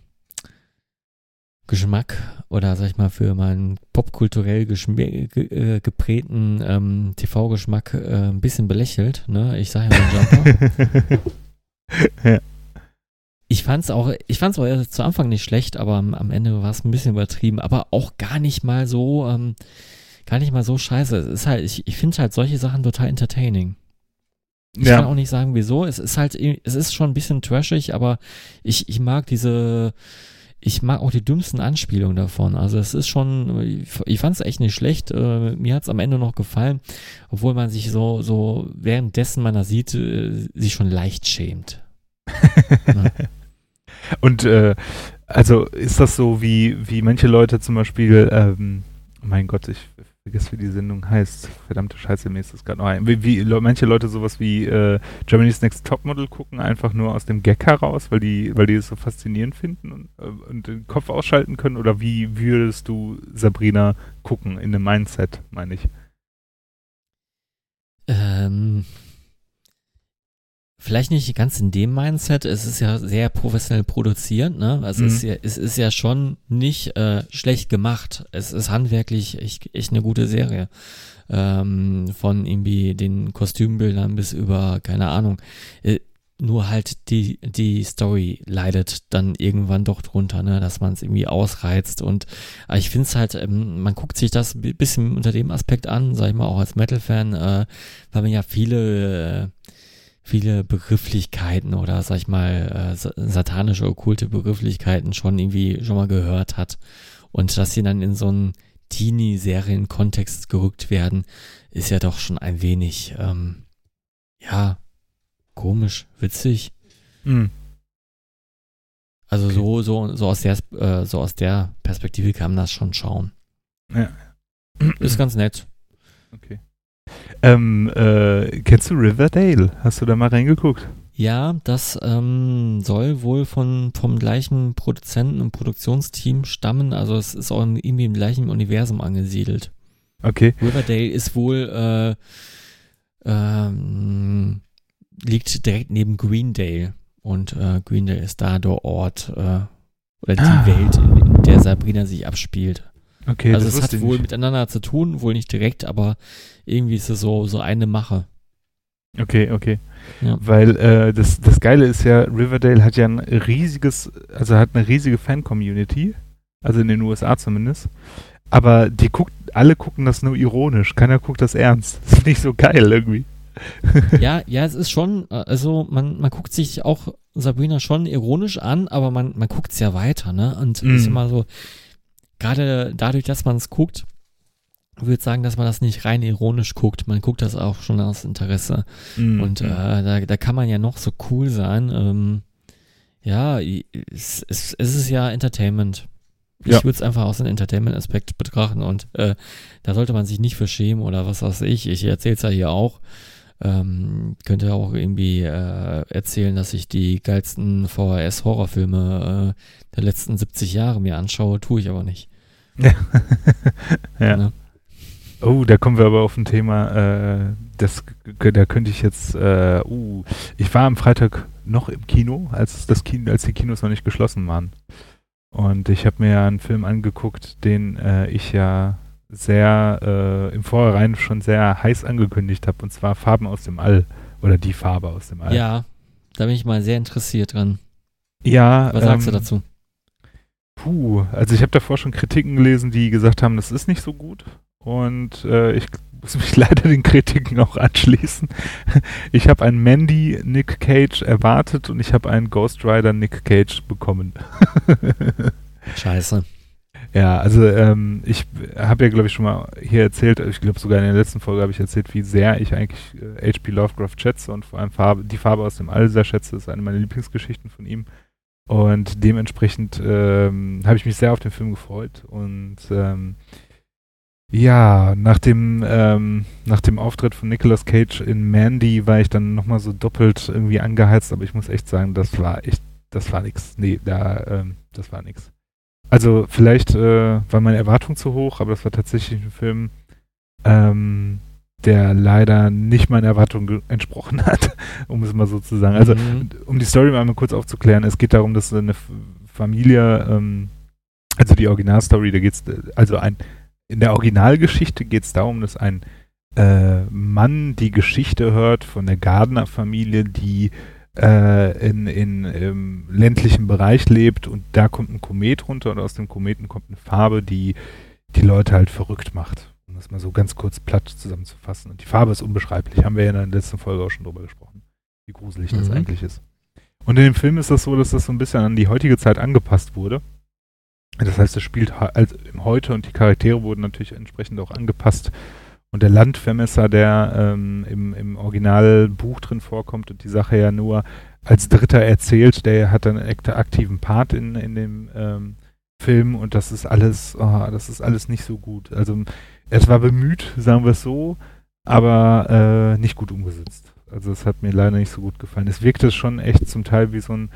Geschmack oder sag ich mal für meinen popkulturell ge äh, geprägten ähm, TV-Geschmack äh, ein bisschen belächelt. Ne? Ich sage ja mal Jumper. Ich fand's auch, ich fand's auch zu Anfang nicht schlecht, aber am, am Ende war es ein bisschen übertrieben, aber auch gar nicht mal so, ähm, gar nicht mal so scheiße. Es ist halt, ich, ich finde halt solche Sachen total entertaining. Ich kann auch ja. nicht sagen, wieso. Es ist halt, es ist schon ein bisschen trashig, aber ich, ich mag diese, ich mag auch die dümmsten Anspielungen davon. Also es ist schon, ich, fand es echt nicht schlecht. Äh, mir hat es am Ende noch gefallen, obwohl man sich so, so währenddessen man das sieht, äh, sich schon leicht schämt. Und äh, also ist das so, wie, wie manche Leute zum Beispiel, ähm, mein Gott, ich vergesse, wie die Sendung heißt. Verdammte Scheiße, mir ist das gerade noch ein. Wie, wie Le- manche Leute sowas wie äh, Germany's Next Topmodel gucken, einfach nur aus dem Gag heraus, weil die, weil die es so faszinierend finden und, äh, und den Kopf ausschalten können? Oder wie würdest du Sabrina gucken in dem Mindset, meine ich? Ähm, vielleicht nicht ganz in dem Mindset. Es ist ja sehr professionell produziert, ne? Also Mhm. es, ist ja, es ist ja schon nicht äh, schlecht gemacht. Es ist handwerklich echt, echt eine gute Serie. Ähm, von irgendwie den Kostümbildern bis über, keine Ahnung. Äh, nur halt die, die Story leidet dann irgendwann doch drunter, ne, dass man es irgendwie ausreizt und aber ich finde es halt, ähm, man guckt sich das ein bisschen unter dem Aspekt an, sag ich mal, auch als Metal-Fan, äh, weil man ja viele, äh, viele Begrifflichkeiten oder sag ich mal, äh, sa- satanische, okkulte Begrifflichkeiten schon irgendwie schon mal gehört hat. Und dass sie dann in so einen Teenie-Serien-Kontext gerückt werden, ist ja doch schon ein wenig, ähm, ja, komisch, witzig. Mhm. Also Okay. so, so, so aus der, äh, so aus der Perspektive kann man das schon schauen. Ja. Ist ganz nett. Okay. Ähm, äh, kennst du Riverdale? Hast du da mal reingeguckt? Ja, das ähm, soll wohl von vom gleichen Produzenten und Produktionsteam stammen. Also es ist auch irgendwie im gleichen Universum angesiedelt. Okay. Riverdale ist wohl äh, ähm, liegt direkt neben Greendale und äh, Greendale ist da der Ort äh, oder die Ah. Welt, in, in der Sabrina sich abspielt. Okay, also das es hat wohl nicht. miteinander zu tun, wohl nicht direkt, aber irgendwie ist es so so eine Mache. Okay, okay. Ja. Weil äh, das, das Geile ist ja, Riverdale hat ja ein riesiges, also hat eine riesige Fan-Community, also in den USA zumindest. Aber die guckt, alle gucken das nur ironisch, keiner guckt das ernst. Das ist nicht so geil irgendwie. ja, ja, es ist schon, äh, also man, man guckt sich auch Sabrina schon ironisch an, aber man, man guckt es ja weiter, ne? Und Mm. ist immer so, gerade dadurch, dass man es guckt, würde ich sagen, dass man das nicht rein ironisch guckt. Man guckt das auch schon aus Interesse. Mhm. Und äh, da, da kann man ja noch so cool sein. Ähm, ja, es, es, es ist ja Entertainment. Ich Ja. würde es einfach aus dem Entertainment-Aspekt betrachten und äh, da sollte man sich nicht für schämen oder was weiß ich. Ich erzähle es ja hier auch. Ähm, könnte auch irgendwie äh, erzählen, dass ich die geilsten VHS-Horrorfilme äh, der letzten 70 Jahre mir anschaue, tue ich aber nicht. ja. Ne? Oh, da kommen wir aber auf ein Thema, äh, das, da könnte ich jetzt, äh, uh, ich war am Freitag noch im Kino, als das Kino, als die Kinos noch nicht geschlossen waren. Und ich habe mir ja einen Film angeguckt, den äh, ich ja sehr äh, im Vorhinein schon sehr heiß angekündigt habe, und zwar Farben aus dem All oder die Farbe aus dem All. Ja, da bin ich mal sehr interessiert dran. ja Was sagst du ähm, dazu? Puh, also ich habe davor schon Kritiken gelesen, die gesagt haben, das ist nicht so gut. Und äh, ich muss mich leider den Kritiken auch anschließen. Ich habe einen Mandy Nick Cage erwartet und ich habe einen Ghost Rider Nick Cage bekommen. Scheiße. Ja, also ähm, ich habe ja, glaube ich, schon mal hier erzählt, ich glaube sogar in der letzten Folge habe ich erzählt, wie sehr ich eigentlich äh, H.P. Lovecraft schätze und vor allem Farbe, die Farbe aus dem All sehr schätze. Ist eine meiner Lieblingsgeschichten von ihm. Und dementsprechend ähm, habe ich mich sehr auf den Film gefreut. Und ähm, ja, nach dem, ähm, nach dem Auftritt von Nicolas Cage in Mandy war ich dann nochmal so doppelt irgendwie angeheizt, aber ich muss echt sagen, das war echt, das war nix. Nee, da, ähm, das war nix. Also vielleicht äh, war meine Erwartung zu hoch, aber das war tatsächlich ein Film, ähm, der leider nicht meinen Erwartungen entsprochen hat, um es mal so zu sagen. Also, Mhm. um die Story mal kurz aufzuklären, es geht darum, dass eine Familie, ähm, also die Originalstory, da geht's, also ein, in der Originalgeschichte geht es darum, dass ein äh, Mann die Geschichte hört von der Gardner-Familie, die äh, in, in im ländlichen Bereich lebt und da kommt ein Komet runter und aus dem Kometen kommt eine Farbe, die die Leute halt verrückt macht. Um das mal so ganz kurz platt zusammenzufassen. Und die Farbe ist unbeschreiblich. Haben wir ja in der letzten Folge auch schon drüber gesprochen, wie gruselig das Mhm. eigentlich ist. Und in dem Film ist das so, dass das so ein bisschen an die heutige Zeit angepasst wurde. Das heißt, es spielt ha- im Heute und die Charaktere wurden natürlich entsprechend auch angepasst. Und der Landvermesser, der ähm, im, im Originalbuch drin vorkommt und die Sache ja nur als Dritter erzählt, der hat dann einen akt- aktiven Part in, in dem ähm, Film und das ist alles, oh, das ist alles nicht so gut. Also es war bemüht, sagen wir es so, aber äh, nicht gut umgesetzt. Also es hat mir leider nicht so gut gefallen. Es wirkte schon echt zum Teil wie so ein,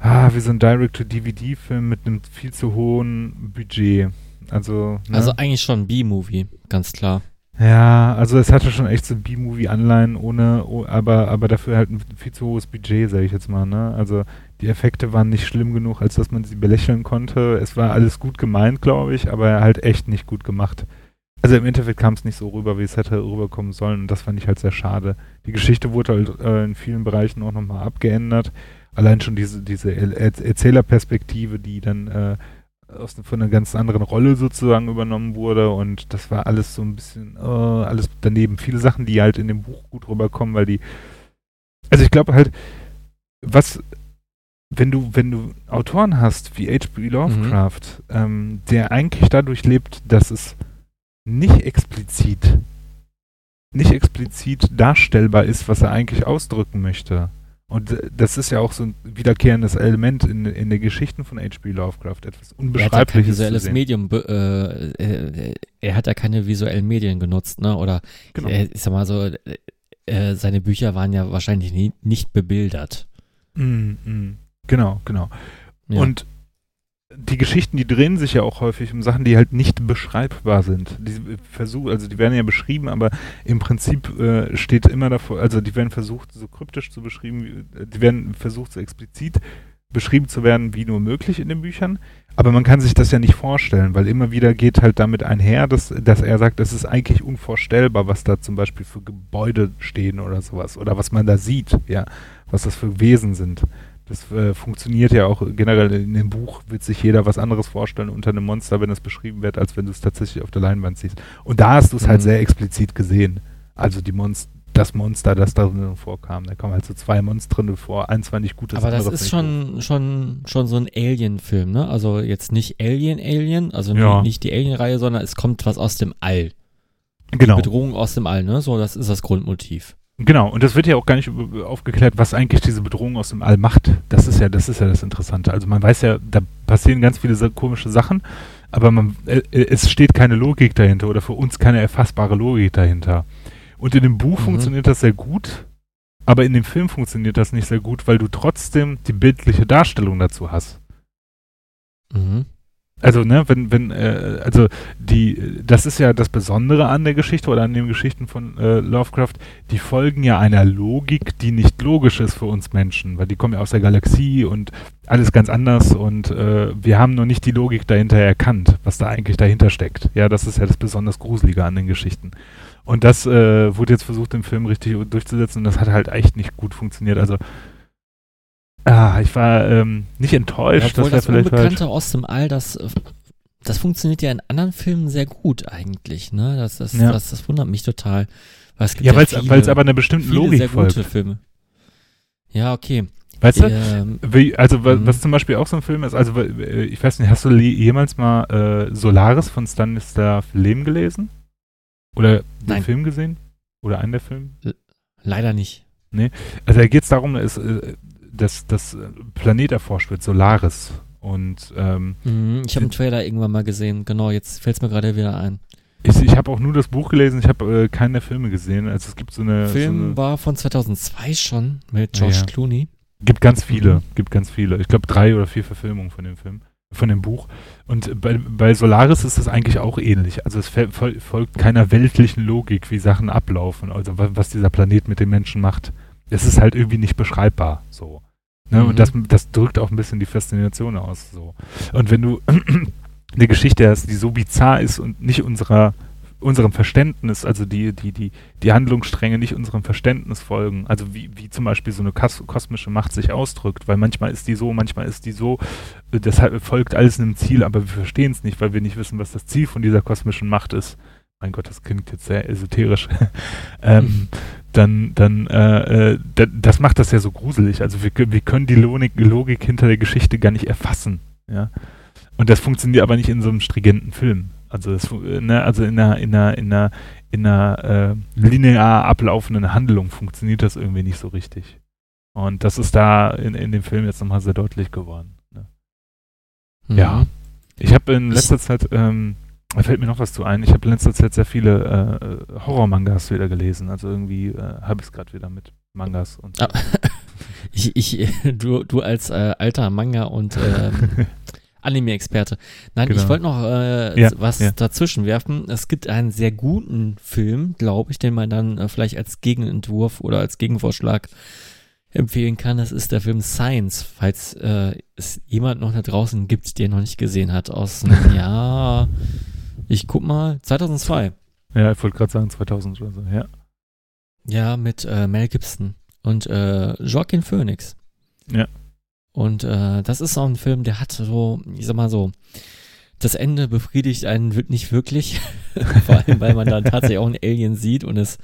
ah, wie so ein Direct-to-DVD-Film mit einem viel zu hohen Budget. Also, ne? Also eigentlich schon ein B-Movie, ganz klar. Ja, also es hatte schon echt so B-Movie-Anleihen ohne, oh, aber, aber dafür halt ein viel zu hohes Budget, sage ich jetzt mal, ne? Also die Effekte waren nicht schlimm genug, als dass man sie belächeln konnte. Es war alles gut gemeint, glaube ich, aber halt echt nicht gut gemacht. Also im Endeffekt kam es nicht so rüber, wie es hätte rüberkommen sollen und das fand ich halt sehr schade. Die Geschichte wurde halt äh, in vielen Bereichen auch nochmal abgeändert. Allein schon diese, diese Er- Er- Erzählerperspektive, die dann äh, aus, von einer ganz anderen Rolle sozusagen übernommen wurde und das war alles so ein bisschen, äh, alles daneben. Viele Sachen, die halt in dem Buch gut rüberkommen, weil die, also ich glaube halt, was, wenn du, wenn du Autoren hast wie H.P. Lovecraft, ähm, der eigentlich dadurch lebt, dass es nicht explizit, nicht explizit darstellbar ist, was er eigentlich ausdrücken möchte. Und äh, das ist ja auch so ein wiederkehrendes Element in, in den Geschichten von H.P. Lovecraft, etwas Er hat ja kein Unbeschreibliches visuelles. Medium, äh, äh, er hat ja keine visuellen Medien genutzt, ne? Oder Genau. äh, ich sag mal so, äh, seine Bücher waren ja wahrscheinlich nie, nicht bebildert. Mm, mm. Genau, genau. Ja. Und die Geschichten, die drehen sich ja auch häufig um Sachen, die halt nicht beschreibbar sind. Die versuch, also die werden ja beschrieben, aber im Prinzip äh, steht immer davor, also die werden versucht, so kryptisch zu beschrieben, äh, die werden versucht, so explizit beschrieben zu werden, wie nur möglich in den Büchern. Aber man kann sich das ja nicht vorstellen, weil immer wieder geht halt damit einher, dass, dass er sagt, es ist eigentlich unvorstellbar, was da zum Beispiel für Gebäude stehen oder sowas. Oder was man da sieht, ja, was das für Wesen sind. Das äh, funktioniert ja auch generell in dem Buch, wird sich jeder was anderes vorstellen unter einem Monster, wenn es beschrieben wird, als wenn du es tatsächlich auf der Leinwand siehst. Und da hast du es halt Mhm. sehr explizit gesehen. Also die Monst das Monster, das da drin vorkam. Da kommen halt so zwei Monster drin vor. Eins war nicht gut, das Aber das ist schon, schon, schon so ein Alien-Film, ne? Also jetzt nicht Alien, Alien, also Ja. nicht die Alien-Reihe, sondern es kommt was aus dem All. Genau. Bedrohung aus dem All, ne? So, das ist das Grundmotiv. Genau, und das wird ja auch gar nicht aufgeklärt, was eigentlich diese Bedrohung aus dem All macht. Das ist ja, das ist ja das Interessante. Also man weiß ja, da passieren ganz viele komische Sachen, aber man, äh, äh, es steht keine Logik dahinter oder für uns keine erfassbare Logik dahinter. Und in dem Buch Mhm. funktioniert das sehr gut, aber in dem Film funktioniert das nicht sehr gut, weil du trotzdem die bildliche Darstellung dazu hast. Mhm. Also, ne, wenn, wenn, äh, also die, das ist ja das Besondere an der Geschichte oder an den Geschichten von äh, Lovecraft, die folgen ja einer Logik, die nicht logisch ist für uns Menschen, weil die kommen ja aus der Galaxie und alles ganz anders und äh, wir haben noch nicht die Logik dahinter erkannt, was da eigentlich dahinter steckt. Ja, das ist ja das besonders Gruselige an den Geschichten. Und das äh, wurde jetzt versucht im Film richtig durchzusetzen und das hat halt echt nicht gut funktioniert. Also, ah, ich war ähm, nicht enttäuscht, Obwohl das das vielleicht falsch. Unbekannte aus dem All, das, äh, das funktioniert ja in anderen Filmen sehr gut eigentlich, ne? Das, das, Ja. das, das wundert mich total. Weil es gibt Ja, ja, weil es es aber einer bestimmten Logik sehr gute folgt. Filme. Ja, okay. Weißt du? Ähm, Wie, also wa- Mhm. was zum Beispiel auch so ein Film ist, also äh, ich weiß nicht, hast du jemals mal äh, Solaris von Stanislav Lem gelesen? Oder den Nein. Film gesehen? Oder einen der Filme? leider nicht. Also da geht es darum, da ist, äh, dass das Planet erforscht wird, Solaris. Und ähm, Mhm, ich habe einen Trailer irgendwann mal gesehen. Genau, jetzt fällt es mir gerade wieder ein. ich, ich habe auch nur das Buch gelesen, ich habe äh, keine Filme gesehen. Also es gibt so eine, Der Film so eine war von 2002 schon mit George Ja. Clooney. gibt ganz viele, Mhm. gibt ganz viele. Ich glaube drei oder vier Verfilmungen von dem Film, von dem Buch. Und bei, bei Solaris ist es eigentlich auch ähnlich. Also es fol- fol- folgt keiner weltlichen Logik, wie Sachen ablaufen, also wa- was dieser Planet mit den Menschen macht. Es ist halt irgendwie nicht beschreibbar, so. Ne? Mhm. Und das, das drückt auch ein bisschen die Faszination aus, so. Und wenn du eine Geschichte hast, die so bizarr ist und nicht unserer unserem Verständnis, also die, die, die, die Handlungsstränge nicht unserem Verständnis folgen, also wie, wie zum Beispiel so eine kos kosmische Macht sich ausdrückt, weil manchmal ist die so, manchmal ist die so, äh, deshalb folgt alles einem Ziel, aber wir verstehen es nicht, weil wir nicht wissen, was das Ziel von dieser kosmischen Macht ist. Mein Gott, das klingt jetzt sehr esoterisch. ähm, dann, dann, äh, äh, da, das macht das ja so gruselig. Also wir, wir können die Logik, Logik hinter der Geschichte gar nicht erfassen. Ja. Und das funktioniert aber nicht in so einem stringenten Film. Also, das, ne, also in einer, in einer, in einer, in einer äh, linear ablaufenden Handlung funktioniert das irgendwie nicht so richtig. Und das ist da in, in dem Film jetzt nochmal sehr deutlich geworden. Ne? Mhm. Ja. Ich habe in letzter Zeit, ähm, da fällt mir noch was zu ein, ich habe in letzter Zeit sehr viele äh, Horror-Mangas wieder gelesen. Also irgendwie äh, habe ich es gerade wieder mit Mangas und Ah, Ich, ich, du, du als äh, alter Manga- und ähm, Anime-Experte. Nein, Genau. ich wollte noch äh, Ja, was ja. dazwischen werfen. Es gibt einen sehr guten Film, glaube ich, den man dann äh, vielleicht als Gegenentwurf oder als Gegenvorschlag empfehlen kann. Das ist der Film Science, falls äh, es jemand noch da draußen gibt, der noch nicht gesehen hat. Aus dem Jahr, ich guck mal, 2002. ja, ich wollte gerade sagen 2000 oder so, ja. Ja, mit äh, Mel Gibson und äh, Joaquin Phoenix. Ja. Und äh, das ist auch ein Film, der hat so, ich sag mal so, das Ende befriedigt einen wird nicht wirklich, vor allem weil man dann tatsächlich auch einen Alien sieht und es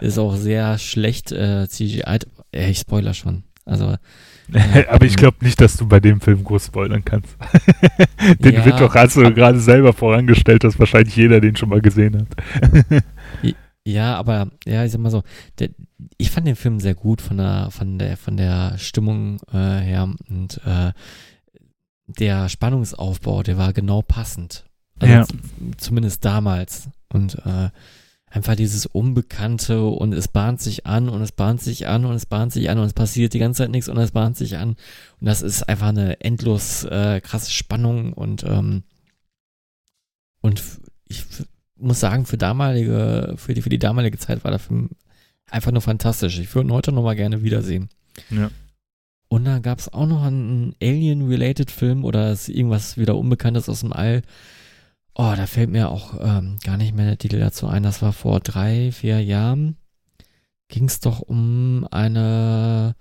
ist auch sehr schlecht äh, CGI. Äh, ich spoiler schon. Also. Aber ich glaube nicht, dass du bei dem Film groß spoilern kannst. den Ja. wird doch, hast du gerade selber vorangestellt, dass wahrscheinlich jeder den schon mal gesehen hat. Ja, aber ja, ich sag mal so, der, ich fand den Film sehr gut von der von der von der Stimmung äh, her und äh, der Spannungsaufbau, der war genau passend. Also Ja. zumindest damals und äh, einfach dieses Unbekannte und es bahnt sich an und es bahnt sich an und es bahnt sich an und es passiert die ganze Zeit nichts und es bahnt sich an und das ist einfach eine endlos äh, krasse Spannung und ähm, und ich muss sagen, für damalige, für die, für die damalige Zeit war der Film einfach nur fantastisch. Ich würde ihn heute nochmal gerne wiedersehen. Ja. Und dann gab es auch noch einen Alien-related Film oder irgendwas wieder Unbekanntes aus dem All. Oh, da fällt mir auch ähm, gar nicht mehr der Titel dazu ein. Das war vor drei, vier Jahren. Ging es doch um eine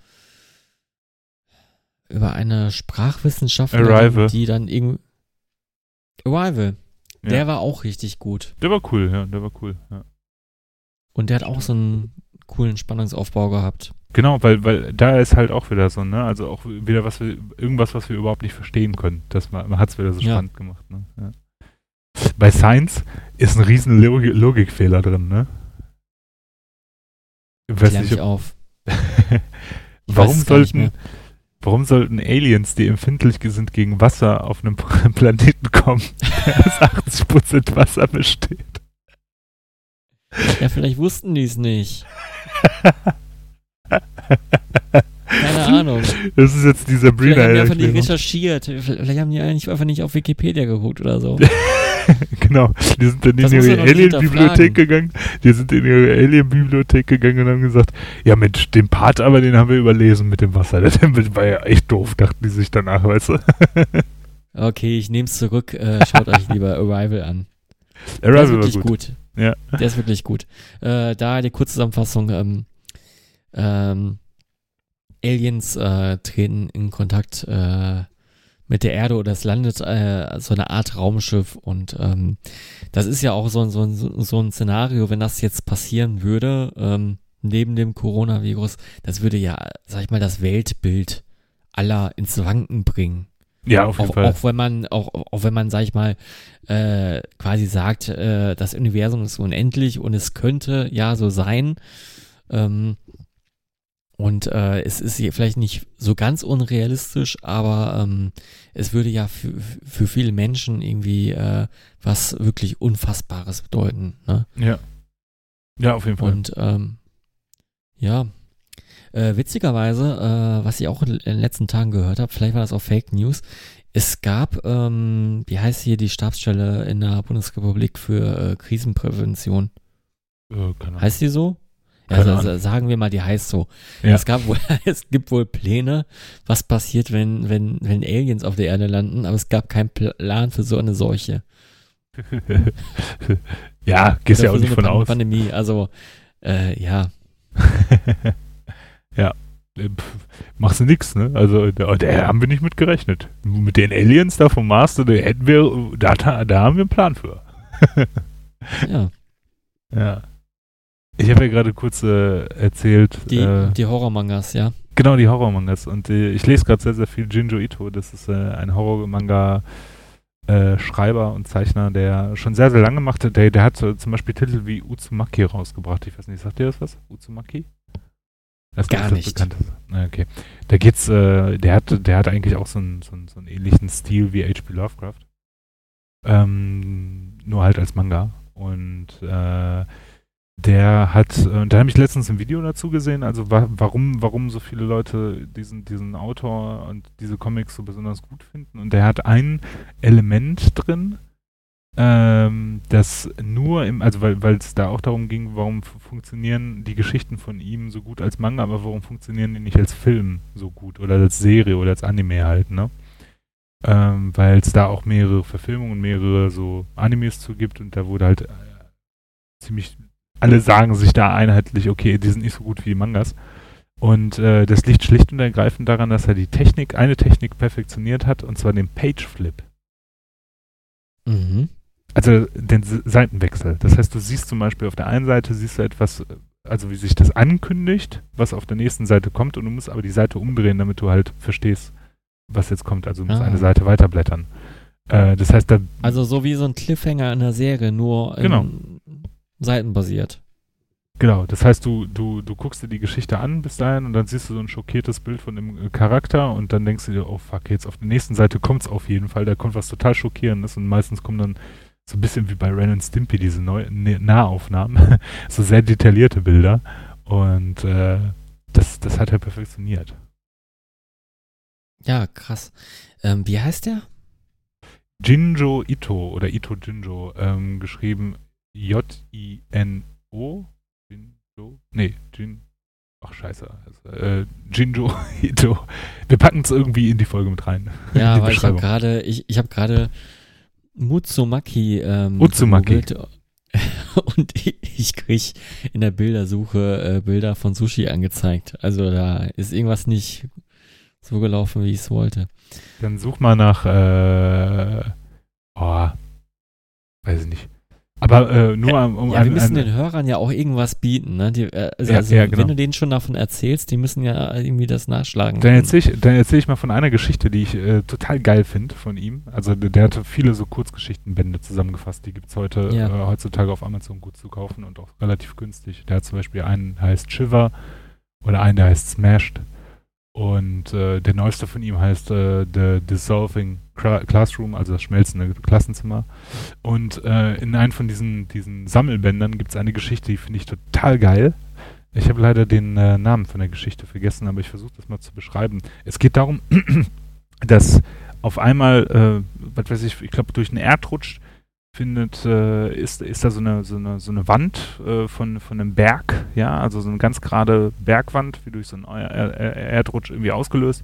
über eine Sprachwissenschaftlerin, Arrival. die dann irgendwie Arrival. Ja. Der war auch richtig gut. Der war cool, ja, der war cool. Ja. Und der hat auch so einen coolen Spannungsaufbau gehabt. Genau, weil, weil da ist halt auch wieder so, ne? Also auch wieder was wir, irgendwas, was wir überhaupt nicht verstehen können. Das hat es wieder so Ja. spannend gemacht, ne? Ja. Bei Science ist ein riesen Logi Logikfehler drin, ne? Weiß nicht, ob, auf. Warum sollten, warum sollten Aliens, die empfindlich sind gegen Wasser, auf einem Planeten kommen, der aus 80% Wasser besteht? Ja, vielleicht wussten die es nicht. Keine Ahnung. Das ist jetzt die Vielleicht haben die Sabrina. einfach nicht recherchiert. Vielleicht haben die eigentlich einfach nicht auf Wikipedia geguckt oder so. genau. Die sind dann in Das ihre Alien-Bibliothek gegangen. Die sind in ihre Alien-Bibliothek gegangen und haben gesagt, ja Mensch, den Part aber, den haben wir überlesen mit dem Wasser. Der war ja echt doof, dachten die sich danach, weißt du. Okay, ich nehme es zurück. Äh, schaut euch lieber Arrival an. Der ist Arrival wirklich gut. gut. Ja. Der ist wirklich gut. Äh, da die Kurzzusammenfassung. Ähm, ähm, Aliens äh, treten in Kontakt äh, mit der Erde oder es landet äh, so eine Art Raumschiff und ähm, das ist ja auch so, ein- so, ein- so ein Szenario, wenn das jetzt passieren würde, ähm, neben dem Coronavirus, das würde ja, sag ich mal, das Weltbild aller ins Wanken bringen. Ja, auf jeden Auch, Fall. auch wenn man, auch, auch wenn man, sag ich mal, äh, quasi sagt, äh, das Universum ist unendlich und es könnte ja so sein. Ähm, Und äh, es ist hier vielleicht nicht so ganz unrealistisch, aber ähm, es würde ja für, für viele Menschen irgendwie äh, was wirklich Unfassbares bedeuten. Ne? Ja. Ja, auf jeden Fall. Und ähm, ja, äh, witzigerweise, äh, was ich auch in den letzten Tagen gehört habe, vielleicht war das auch Fake News, es gab, ähm, wie heißt hier die Stabsstelle in der Bundesrepublik für äh, Krisenprävention? äh, keine Ahnung. Heißt die so? Also, sagen wir mal, die heißt so. Ja. Es, gab wohl, es gibt wohl Pläne, was passiert, wenn, wenn, wenn Aliens auf der Erde landen, aber es gab keinen Plan für so eine Seuche. ja, gehst ja auch nicht so von aus. Pandemie. Also, äh, ja. ja. Äh, Machst du nix, ne? Also, da, da haben wir nicht mit gerechnet. Mit den Aliens da vom Mars, da hätten wir, da, da haben wir einen Plan für. ja. Ja. Ich habe ja gerade kurz äh, erzählt, Die, äh, die Horrormangas, ja. genau die Horrormangas. Und äh, ich lese gerade sehr, sehr viel Jinjo Ito. Das ist äh, ein Horrormanga-Schreiber und Zeichner, der schon sehr, sehr lange macht. Der, der hat äh, zum Beispiel Titel wie Uzumaki rausgebracht. Ich weiß nicht, sagt dir das was? Uzumaki? Das ist Gar nicht. Bekanntes. Na, okay. Da geht's, äh, der hat, der hat eigentlich auch so einen, so, einen, so einen ähnlichen Stil wie H.P. Lovecraft. Ähm, nur halt als Manga. Und äh, der hat, äh, da habe ich letztens ein Video dazu gesehen, also wa warum, warum so viele Leute diesen, diesen Autor und diese Comics so besonders gut finden. Und der hat ein Element drin, ähm, das nur im, also weil es da auch darum ging, warum funktionieren die Geschichten von ihm so gut als Manga, aber warum funktionieren die nicht als Film so gut oder als Serie oder als Anime halt, ne? Ähm, weil es da auch mehrere Verfilmungen, mehrere so Animes zu gibt und da wurde halt äh, ziemlich, alle sagen sich da einheitlich, okay, die sind nicht so gut wie die Mangas. Und äh, das liegt schlicht und ergreifend daran, dass er die Technik, eine Technik perfektioniert hat, und zwar den Page Flip. Mhm. Also den Seitenwechsel. Das heißt, du siehst zum Beispiel auf der einen Seite siehst du etwas, also wie sich das ankündigt, was auf der nächsten Seite kommt, und du musst aber die Seite umdrehen, damit du halt verstehst, was jetzt kommt. Also du musst Ah. eine Seite weiterblättern. Äh, das heißt, da Also so wie so ein Cliffhanger in der Serie, nur in Genau. Seitenbasiert. Genau, das heißt, du, du, du guckst dir die Geschichte an bis dahin und dann siehst du so ein schockiertes Bild von dem äh, Charakter und dann denkst du dir, oh fuck, jetzt auf der nächsten Seite kommt's auf jeden Fall, da kommt was total Schockierendes und meistens kommen dann so ein bisschen wie bei Ren and Stimpy diese Neu ne Nahaufnahmen, so sehr detaillierte Bilder und äh, das, das hat er perfektioniert. Ja, krass. Ähm, wie heißt der? Jinjo Ito oder Ito Jinjo, ähm, geschrieben J-I-N-O. Jinjo? Nee, Jin. Ach, scheiße. Also, äh, Jinjo Ito. Wir packen es irgendwie in die Folge mit rein. Ja, weil ich habe gerade, ich, ich habe gerade Mutsumaki ähm, Utsumaki. gegoogelt und ich, ich krieg in der Bildersuche äh, Bilder von Sushi angezeigt. Also da ist irgendwas nicht so gelaufen, wie ich es wollte. Dann such mal nach, äh, oh, weiß ich nicht. Aber äh, nur um, um ja, wir müssen den Hörern ja auch irgendwas bieten. Ne? Die, äh, also, Ja, also ja, genau. wenn du denen schon davon erzählst, die müssen ja irgendwie das nachschlagen. Dann erzähle ich, dann erzähl ich mal von einer Geschichte, die ich äh, total geil finde von ihm. Also der, der hatte viele so Kurzgeschichtenbände zusammengefasst. Die gibt es heute Ja. äh, heutzutage auf Amazon gut zu kaufen und auch relativ günstig. Der hat zum Beispiel einen, der heißt Shiver oder einen, der heißt Smashed. Und äh, der neueste von ihm heißt äh, The Dissolving Classroom, also das schmelzende Klassenzimmer. Und äh, in einem von diesen, diesen Sammelbändern gibt es eine Geschichte, die finde ich total geil. Ich habe leider den äh, Namen von der Geschichte vergessen, aber ich versuche das mal zu beschreiben. Es geht darum, dass auf einmal, äh, was weiß ich, ich glaube durch einen Erdrutsch findet, äh, ist, ist da so eine, so eine, so eine Wand äh, von, von einem Berg, ja, also so eine ganz gerade Bergwand, wie durch so einen Er Er Erdrutsch irgendwie ausgelöst.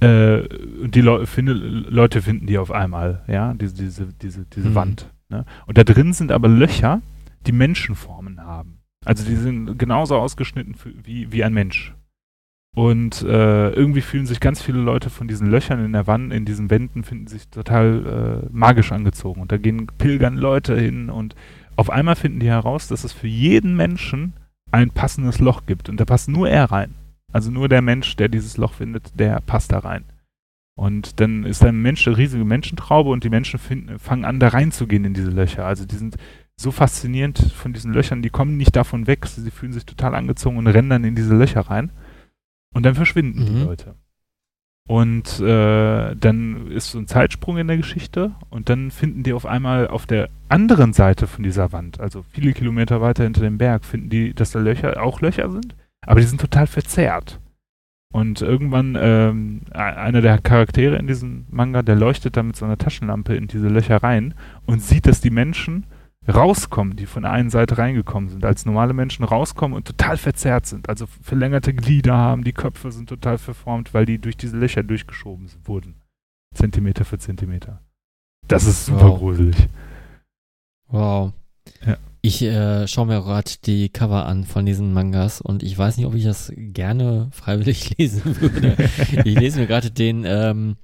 Äh, und die Leu finde, Leute finden die auf einmal, ja, diese, diese, diese, diese Mhm. Wand. Ne? Und da drin sind aber Löcher, die Menschenformen haben. Also die sind genauso ausgeschnitten für, wie, wie ein Mensch. Und äh, irgendwie fühlen sich ganz viele Leute von diesen Löchern in der Wand, in diesen Wänden, finden sich total äh, magisch angezogen. Und da gehen pilgern Leute hin und auf einmal finden die heraus, dass es für jeden Menschen ein passendes Loch gibt. Und da passt nur er rein. Also nur der Mensch, der dieses Loch findet, der passt da rein. Und dann ist da ein Mensch, eine riesige Menschentraube und die Menschen finden, fangen an, da reinzugehen in diese Löcher. Also die sind so faszinierend von diesen Löchern, die kommen nicht davon weg. Sie fühlen sich total angezogen und rennen dann in diese Löcher rein. Und dann verschwinden die Mhm. Leute. Und äh, dann ist so ein Zeitsprung in der Geschichte und dann finden die auf einmal auf der anderen Seite von dieser Wand, also viele Kilometer weiter hinter dem Berg, finden die, dass da Löcher, auch Löcher sind, aber die sind total verzerrt. Und irgendwann, ähm, einer der Charaktere in diesem Manga, der leuchtet da mit so einer Taschenlampe in diese Löcher rein und sieht, dass die Menschen rauskommen, die von der einen Seite reingekommen sind, als normale Menschen rauskommen und total verzerrt sind, also verlängerte Glieder haben, die Köpfe sind total verformt, weil die durch diese Löcher durchgeschoben wurden. Zentimeter für Zentimeter. Das ist super Wow. gruselig. Wow. Ja. Ich äh, schaue mir gerade die Cover an von diesen Mangas und ich weiß nicht, ob ich das gerne freiwillig lesen würde. ich lese mir gerade den, ähm,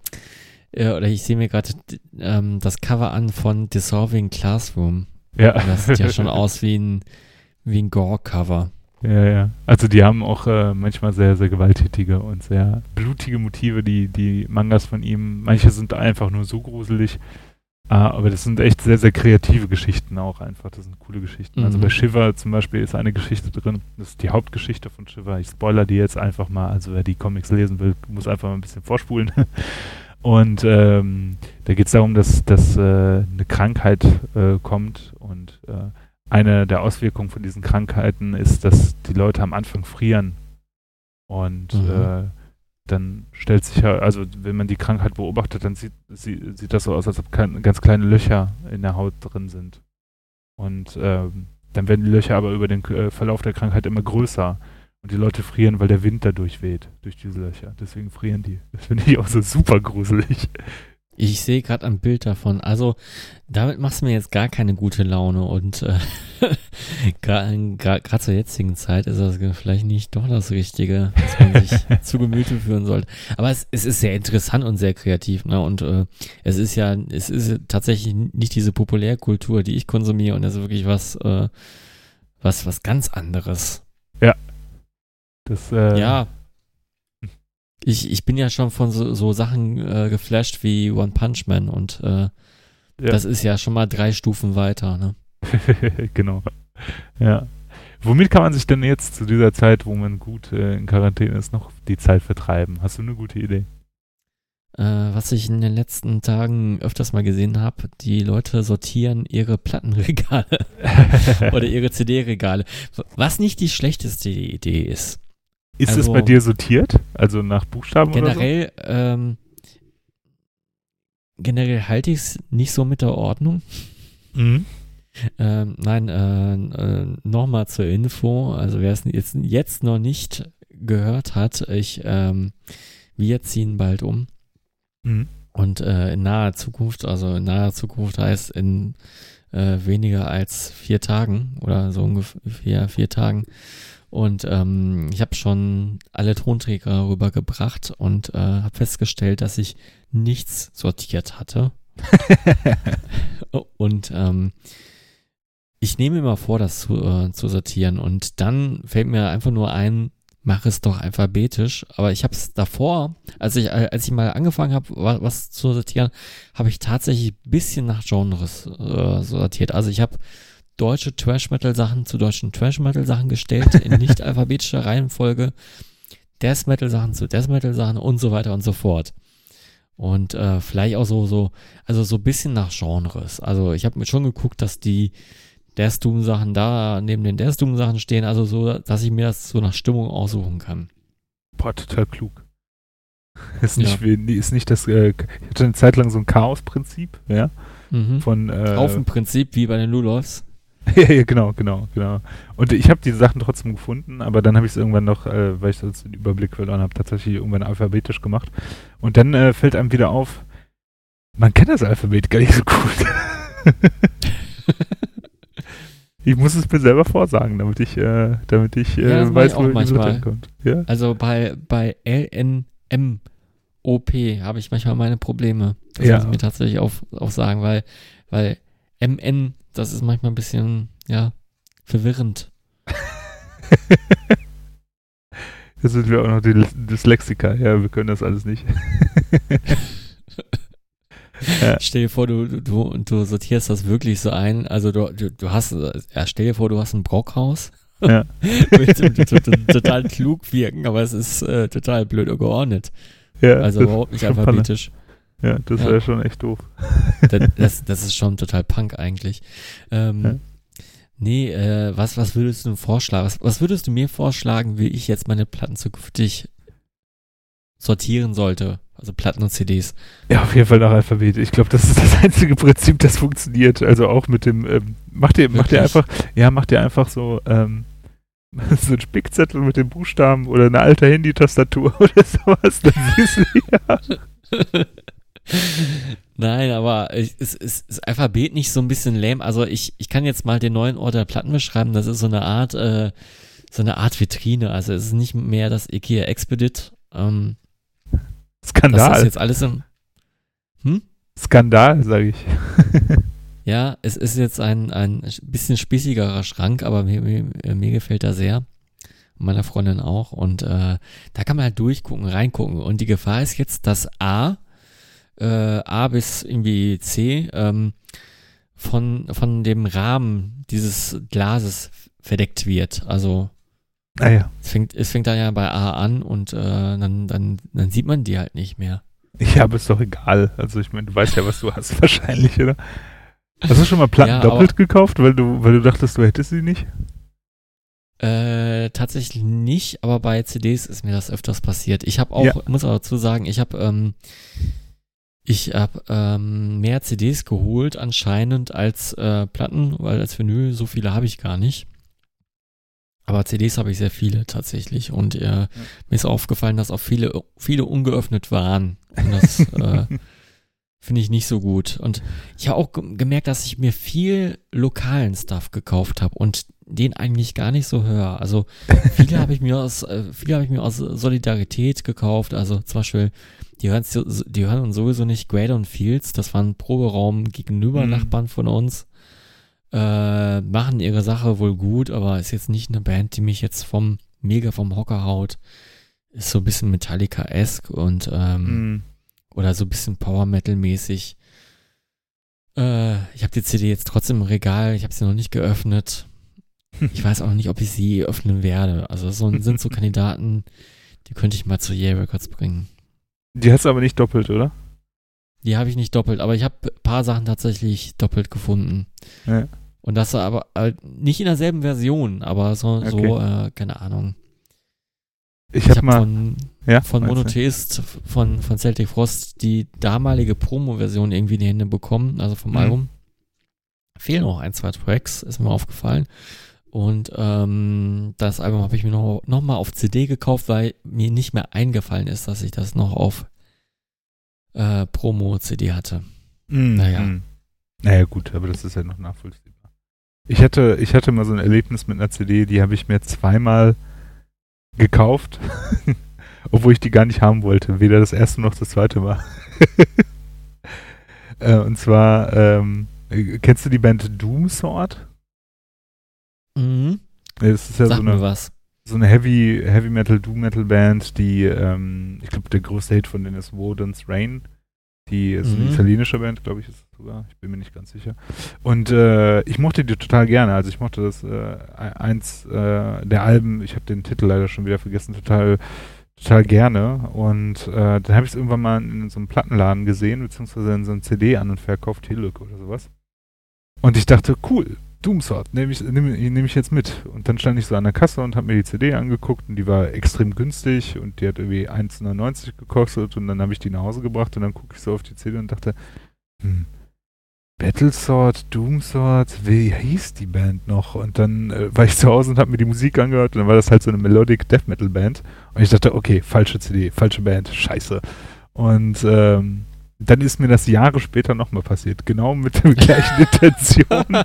äh, oder ich sehe mir gerade ähm, das Cover an von Dissolving Classroom. Ja. Und das sieht ja schon aus wie ein, wie ein Gore-Cover. Ja, ja. Also die haben auch äh, manchmal sehr, sehr gewalttätige und sehr blutige Motive, die, die Mangas von ihm. Manche sind einfach nur so gruselig. Ah, aber das sind echt sehr, sehr kreative Geschichten auch einfach. Das sind coole Geschichten. Also Mhm. bei Shiver zum Beispiel ist eine Geschichte drin. Das ist die Hauptgeschichte von Shiver. Ich spoiler die jetzt einfach mal. Also wer die Comics lesen will, muss einfach mal ein bisschen vorspulen. Und ähm, da geht es darum, dass, dass äh, eine Krankheit äh, kommt und äh, eine der Auswirkungen von diesen Krankheiten ist, dass die Leute am Anfang frieren. Und Mhm. Dann stellt sich ja, also wenn man die Krankheit beobachtet, dann sieht, sie, sieht das so aus, als ob kein, ganz kleine Löcher in der Haut drin sind. Und ähm, dann werden die Löcher aber über den äh, Verlauf der Krankheit immer größer. Und die Leute frieren, weil der Wind dadurch weht, durch diese Löcher. Deswegen frieren die. Das finde ich auch so super gruselig. Ich sehe gerade ein Bild davon. Also, damit machst du mir jetzt gar keine gute Laune und äh, gerade zur jetzigen Zeit ist das vielleicht nicht doch das Richtige, was man sich zu Gemüte führen sollte. Aber es, es ist sehr interessant und sehr kreativ, ne? Und äh, es ist ja, es ist tatsächlich nicht diese Populärkultur, die ich konsumiere, und das ist wirklich was, äh, was, was ganz anderes. Das, äh, Ja. Ich, ich bin ja schon von so, so Sachen äh, geflasht wie One Punch Man und äh, Ja. das ist ja schon mal drei Stufen weiter, ne? genau. Ja. Womit kann man sich denn jetzt zu dieser Zeit, wo man gut äh, in Quarantäne ist, noch die Zeit vertreiben? Hast du eine gute Idee? Äh, was ich in den letzten Tagen öfters mal gesehen habe, die Leute sortieren ihre Plattenregale oder ihre CD-Regale. Was nicht die schlechteste Idee ist. Ist es also- bei dir sortiert? Also nach Buchstaben Generell, ähm, generell halte ich es nicht so mit der Ordnung. oder so? Mhm. Ähm, nein, äh, äh, nochmal zur Info. Also wer es jetzt, jetzt noch nicht gehört hat, ich, ähm, wir ziehen bald um. Mhm. Und äh, in naher Zukunft, also in naher Zukunft heißt in äh, weniger als vier Tagen oder so ungefähr vier Tagen. Und ähm, ich habe schon alle Tonträger rübergebracht und äh, habe festgestellt, dass ich nichts sortiert hatte. Und ähm, ich nehme mal vor, das zu, äh, zu sortieren. Und dann fällt mir einfach nur ein, mach es doch alphabetisch. Aber ich habe es davor, als ich, äh, als ich mal angefangen habe, was, was zu sortieren, habe ich tatsächlich ein bisschen nach Genres äh, sortiert. Also ich habe deutsche Trash-Metal-Sachen zu deutschen Trash-Metal-Sachen gestellt, in nicht alphabetischer Reihenfolge. Death-Metal-Sachen zu Death-Metal-Sachen und so weiter und so fort. Und äh, vielleicht auch so, so, also so ein bisschen nach Genres. Also ich habe mir schon geguckt, dass die Death Doom Sachen da neben den Death Doom Sachen stehen, also so, dass ich mir das so nach Stimmung aussuchen kann. Boah, total klug. Ist nicht, Ja. wie, ist nicht das, äh, ich hatte eine Zeit lang so ein Chaos-Prinzip, ja, Mhm. von, äh, Auf dem Prinzip wie bei den Lulovs. ja, ja, genau, genau, genau. Und ich habe diese Sachen trotzdem gefunden, aber dann habe ich es irgendwann noch, äh, weil ich das den Überblick verloren habe, tatsächlich irgendwann alphabetisch gemacht. Und dann äh, fällt einem wieder auf, man kennt das Alphabet gar nicht so gut. ich muss es mir selber vorsagen, damit ich, äh, damit ich Ja, äh, mach weiß, ich wo auch die manchmal. Letter kommt. Ja? Also bei, bei LNMOP habe ich manchmal meine Probleme. Das Ja. muss ich mir tatsächlich auf, auf sagen, weil, weil MN, das ist manchmal ein bisschen, ja, verwirrend. Jetzt sind wir auch noch die Dyslexiker. Ja, wir können das alles nicht. Ja. Stell dir vor, du, du, du sortierst das wirklich so ein. Also du, du, du hast, ja, stell dir vor, du hast ein Brockhaus Ja. Total klug wirken, aber es ist äh, total blöd geordnet. ja Also überhaupt nicht schon Panne. Ja, das Ja. wäre schon echt doof. Das, das, das ist schon total Punk eigentlich. Ähm, Ja. Nee, äh, was, was würdest du vorschlagen? Was, was würdest du mir vorschlagen, wie ich jetzt meine Platten zukünftig sortieren sollte? Also Platten und CDs. Ja, auf jeden Fall nach Alphabet. Ich glaube, das ist das einzige Prinzip, das funktioniert. Also auch mit dem, ähm, macht ihr, macht ihr Wirklich? einfach, ja, macht ihr einfach so, ähm, so einen Spickzettel mit den Buchstaben oder eine alte Handy-Tastatur oder sowas. Dann siehst du, ja. Nein, aber es ist, ist Alphabet nicht so ein bisschen lame. Also ich, ich kann jetzt mal den neuen Ort der Platten beschreiben. Das ist so eine Art, äh, so eine Art Vitrine. Also es ist nicht mehr das IKEA Expedit. Ähm, das ist Skandal. jetzt alles im, hm? Skandal, sage ich. Ja, es ist jetzt ein, ein bisschen spießigerer Schrank, aber mir, mir, mir gefällt er sehr. Meiner Freundin auch. Und äh, da kann man halt durchgucken, reingucken. Und die Gefahr ist jetzt, dass A, äh, A bis irgendwie C, ähm, von, von dem Rahmen dieses Glases verdeckt wird. Also Naja. es fängt, es fängt dann ja bei A an und äh, dann, dann, dann sieht man die halt nicht mehr. Ja, aber ist doch egal. Also ich meine, du weißt ja, was du hast wahrscheinlich, oder? Hast du schon mal Platten Ja, doppelt gekauft, weil du, weil du dachtest, du hättest sie nicht? Äh, tatsächlich nicht, aber bei CDs ist mir das öfters passiert. Ich habe auch, Ja. muss aber dazu sagen, ich habe ähm, ich habe ähm, mehr CDs geholt anscheinend als äh, Platten, weil als Vinyl so viele habe ich gar nicht. Aber CDs habe ich sehr viele tatsächlich und äh, mir ist aufgefallen, dass auch viele viele ungeöffnet waren. Und das äh, finde ich nicht so gut. Und ich habe auch ge- gemerkt, dass ich mir viel lokalen Stuff gekauft habe und den eigentlich gar nicht so höre. Also viele habe ich mir aus, äh, viele habe ich mir aus Solidarität gekauft. Also zum Beispiel, die hören, die hören uns sowieso nicht Grader und Fields. Das waren Proberaum gegenüber Mhm. Nachbarn von uns. Äh, machen ihre Sache wohl gut, aber ist jetzt nicht eine Band, die mich jetzt vom mega vom Hocker haut. Ist so ein bisschen Metallica-esque und ähm, Hm. oder so ein bisschen Power Metal mäßig. Äh, ich habe die CD jetzt trotzdem im Regal, ich habe sie noch nicht geöffnet. Ich weiß auch noch nicht, ob ich sie öffnen werde. Also so sind so Kandidaten, die könnte ich mal zu Yeah Records bringen. Die hast du aber nicht doppelt, oder? Die habe ich nicht doppelt, aber ich habe ein paar Sachen tatsächlich doppelt gefunden. Ja. Und das aber äh, nicht in derselben Version, aber so, so äh, keine Ahnung. Ich Ich hab habe mal. von, ja, von? Monotheist von, von Celtic Frost die damalige Promo-Version irgendwie in die Hände bekommen, also vom Mhm. Album. Fehlen noch ein, zwei Tracks, ist mir aufgefallen. Und ähm, das Album habe ich mir noch, noch mal auf CD gekauft, weil mir nicht mehr eingefallen ist, dass ich das noch auf äh, Promo-CD hatte. Mm, Naja. mm. Naja, gut, aber das ist ja noch nachvollziehbar. Ich hatte, ich hatte mal so ein Erlebnis mit einer CD, die habe ich mir zweimal gekauft, obwohl ich die gar nicht haben wollte. Weder das erste noch das zweite Mal. äh, und zwar, ähm, äh, kennst du die Band Doomsword? Mhm. Das ist ja Sag so eine, was. so eine Heavy, Heavy Metal, Doom Metal Band, die, ähm, ich glaube, der größte Hit von denen ist Woden's Rain. Die ist eine Mhm. italienische Band, glaube ich, ist es sogar. Ich bin mir nicht ganz sicher. Und äh, ich mochte die total gerne. Also ich mochte das äh, eins äh, der Alben, ich habe den Titel leider schon wieder vergessen, total, total gerne. Und äh, dann habe ich es irgendwann mal in so einem Plattenladen gesehen, beziehungsweise in so einem CD-An- und Verkauf, Teluk oder sowas. Und ich dachte, cool, Doomsword, nehme ich, nehm, nehm ich jetzt mit. Und dann stand ich so an der Kasse und habe mir die CD angeguckt und die war extrem günstig und die hat irgendwie 1,99 gekostet und dann habe ich die nach Hause gebracht und dann gucke ich so auf die CD und dachte, hm, Battlesword, Doomsword, wie hieß die Band noch? Und dann äh, war ich zu Hause und habe mir die Musik angehört und dann war das halt so eine Melodic Death Metal Band und ich dachte, okay, falsche CD, falsche Band, scheiße. Und ähm, dann ist mir das Jahre später nochmal passiert, genau mit der gleichen Intention.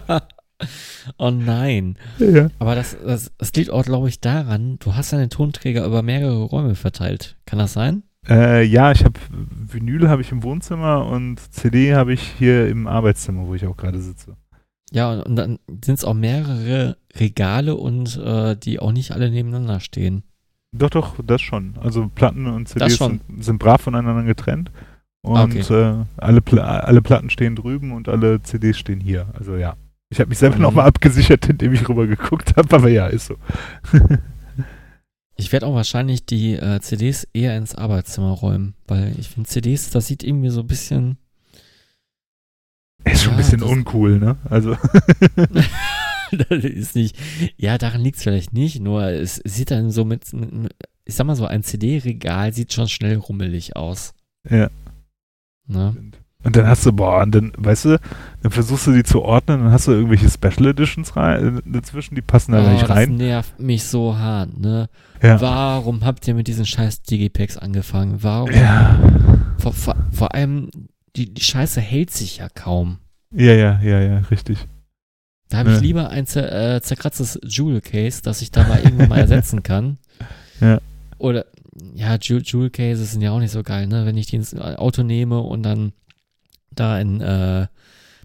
oh nein. ja. Aber das, das, das liegt auch, glaube ich, daran, du hast deine Tonträger über mehrere Räume verteilt. Kann das sein? Äh, ja, ich habe Vinyl habe ich im Wohnzimmer und CD habe ich hier im Arbeitszimmer, wo ich auch gerade sitze. Ja, und, und dann sind es auch mehrere Regale und äh, die auch nicht alle nebeneinander stehen. Doch, doch, das schon. Also Platten und CDs sind, sind brav voneinander getrennt. Ah, Und okay. äh, alle, Pla alle Platten stehen drüben und alle CDs stehen hier. Also ja. Ich habe mich selber Mhm. nochmal abgesichert, indem ich rüber geguckt habe, aber ja, ist so. Ich werde auch wahrscheinlich die äh, CDs eher ins Arbeitszimmer räumen, weil ich finde CDs, das sieht irgendwie so ein bisschen. Ist schon ein Ja, bisschen das- uncool, ne? Also, das ist nicht. Ja, daran liegt es vielleicht nicht, nur es sieht dann so mit, mit ich sag mal so, ein CD-Regal sieht schon schnell rummelig aus. ja. Ne? Und dann hast du, boah, und dann, weißt du, dann versuchst du die zu ordnen, dann hast du irgendwelche Special Editions rein, äh, dazwischen, die passen da Oh, nicht das rein. nervt mich so hart, ne? Ja. Warum habt ihr mit diesen scheiß Digipacks angefangen? Warum? Ja. Vor, vor, vor allem, die, die Scheiße hält sich ja kaum. Ja, ja, ja, ja, richtig. Da habe ich Ja. lieber ein zer, äh, zerkratztes Jewel Case, das ich da mal irgendwann mal ersetzen kann. Ja. Oder, ja, Jewel, Jewel Cases sind ja auch nicht so geil, ne? Wenn ich die ins Auto nehme und dann da in äh,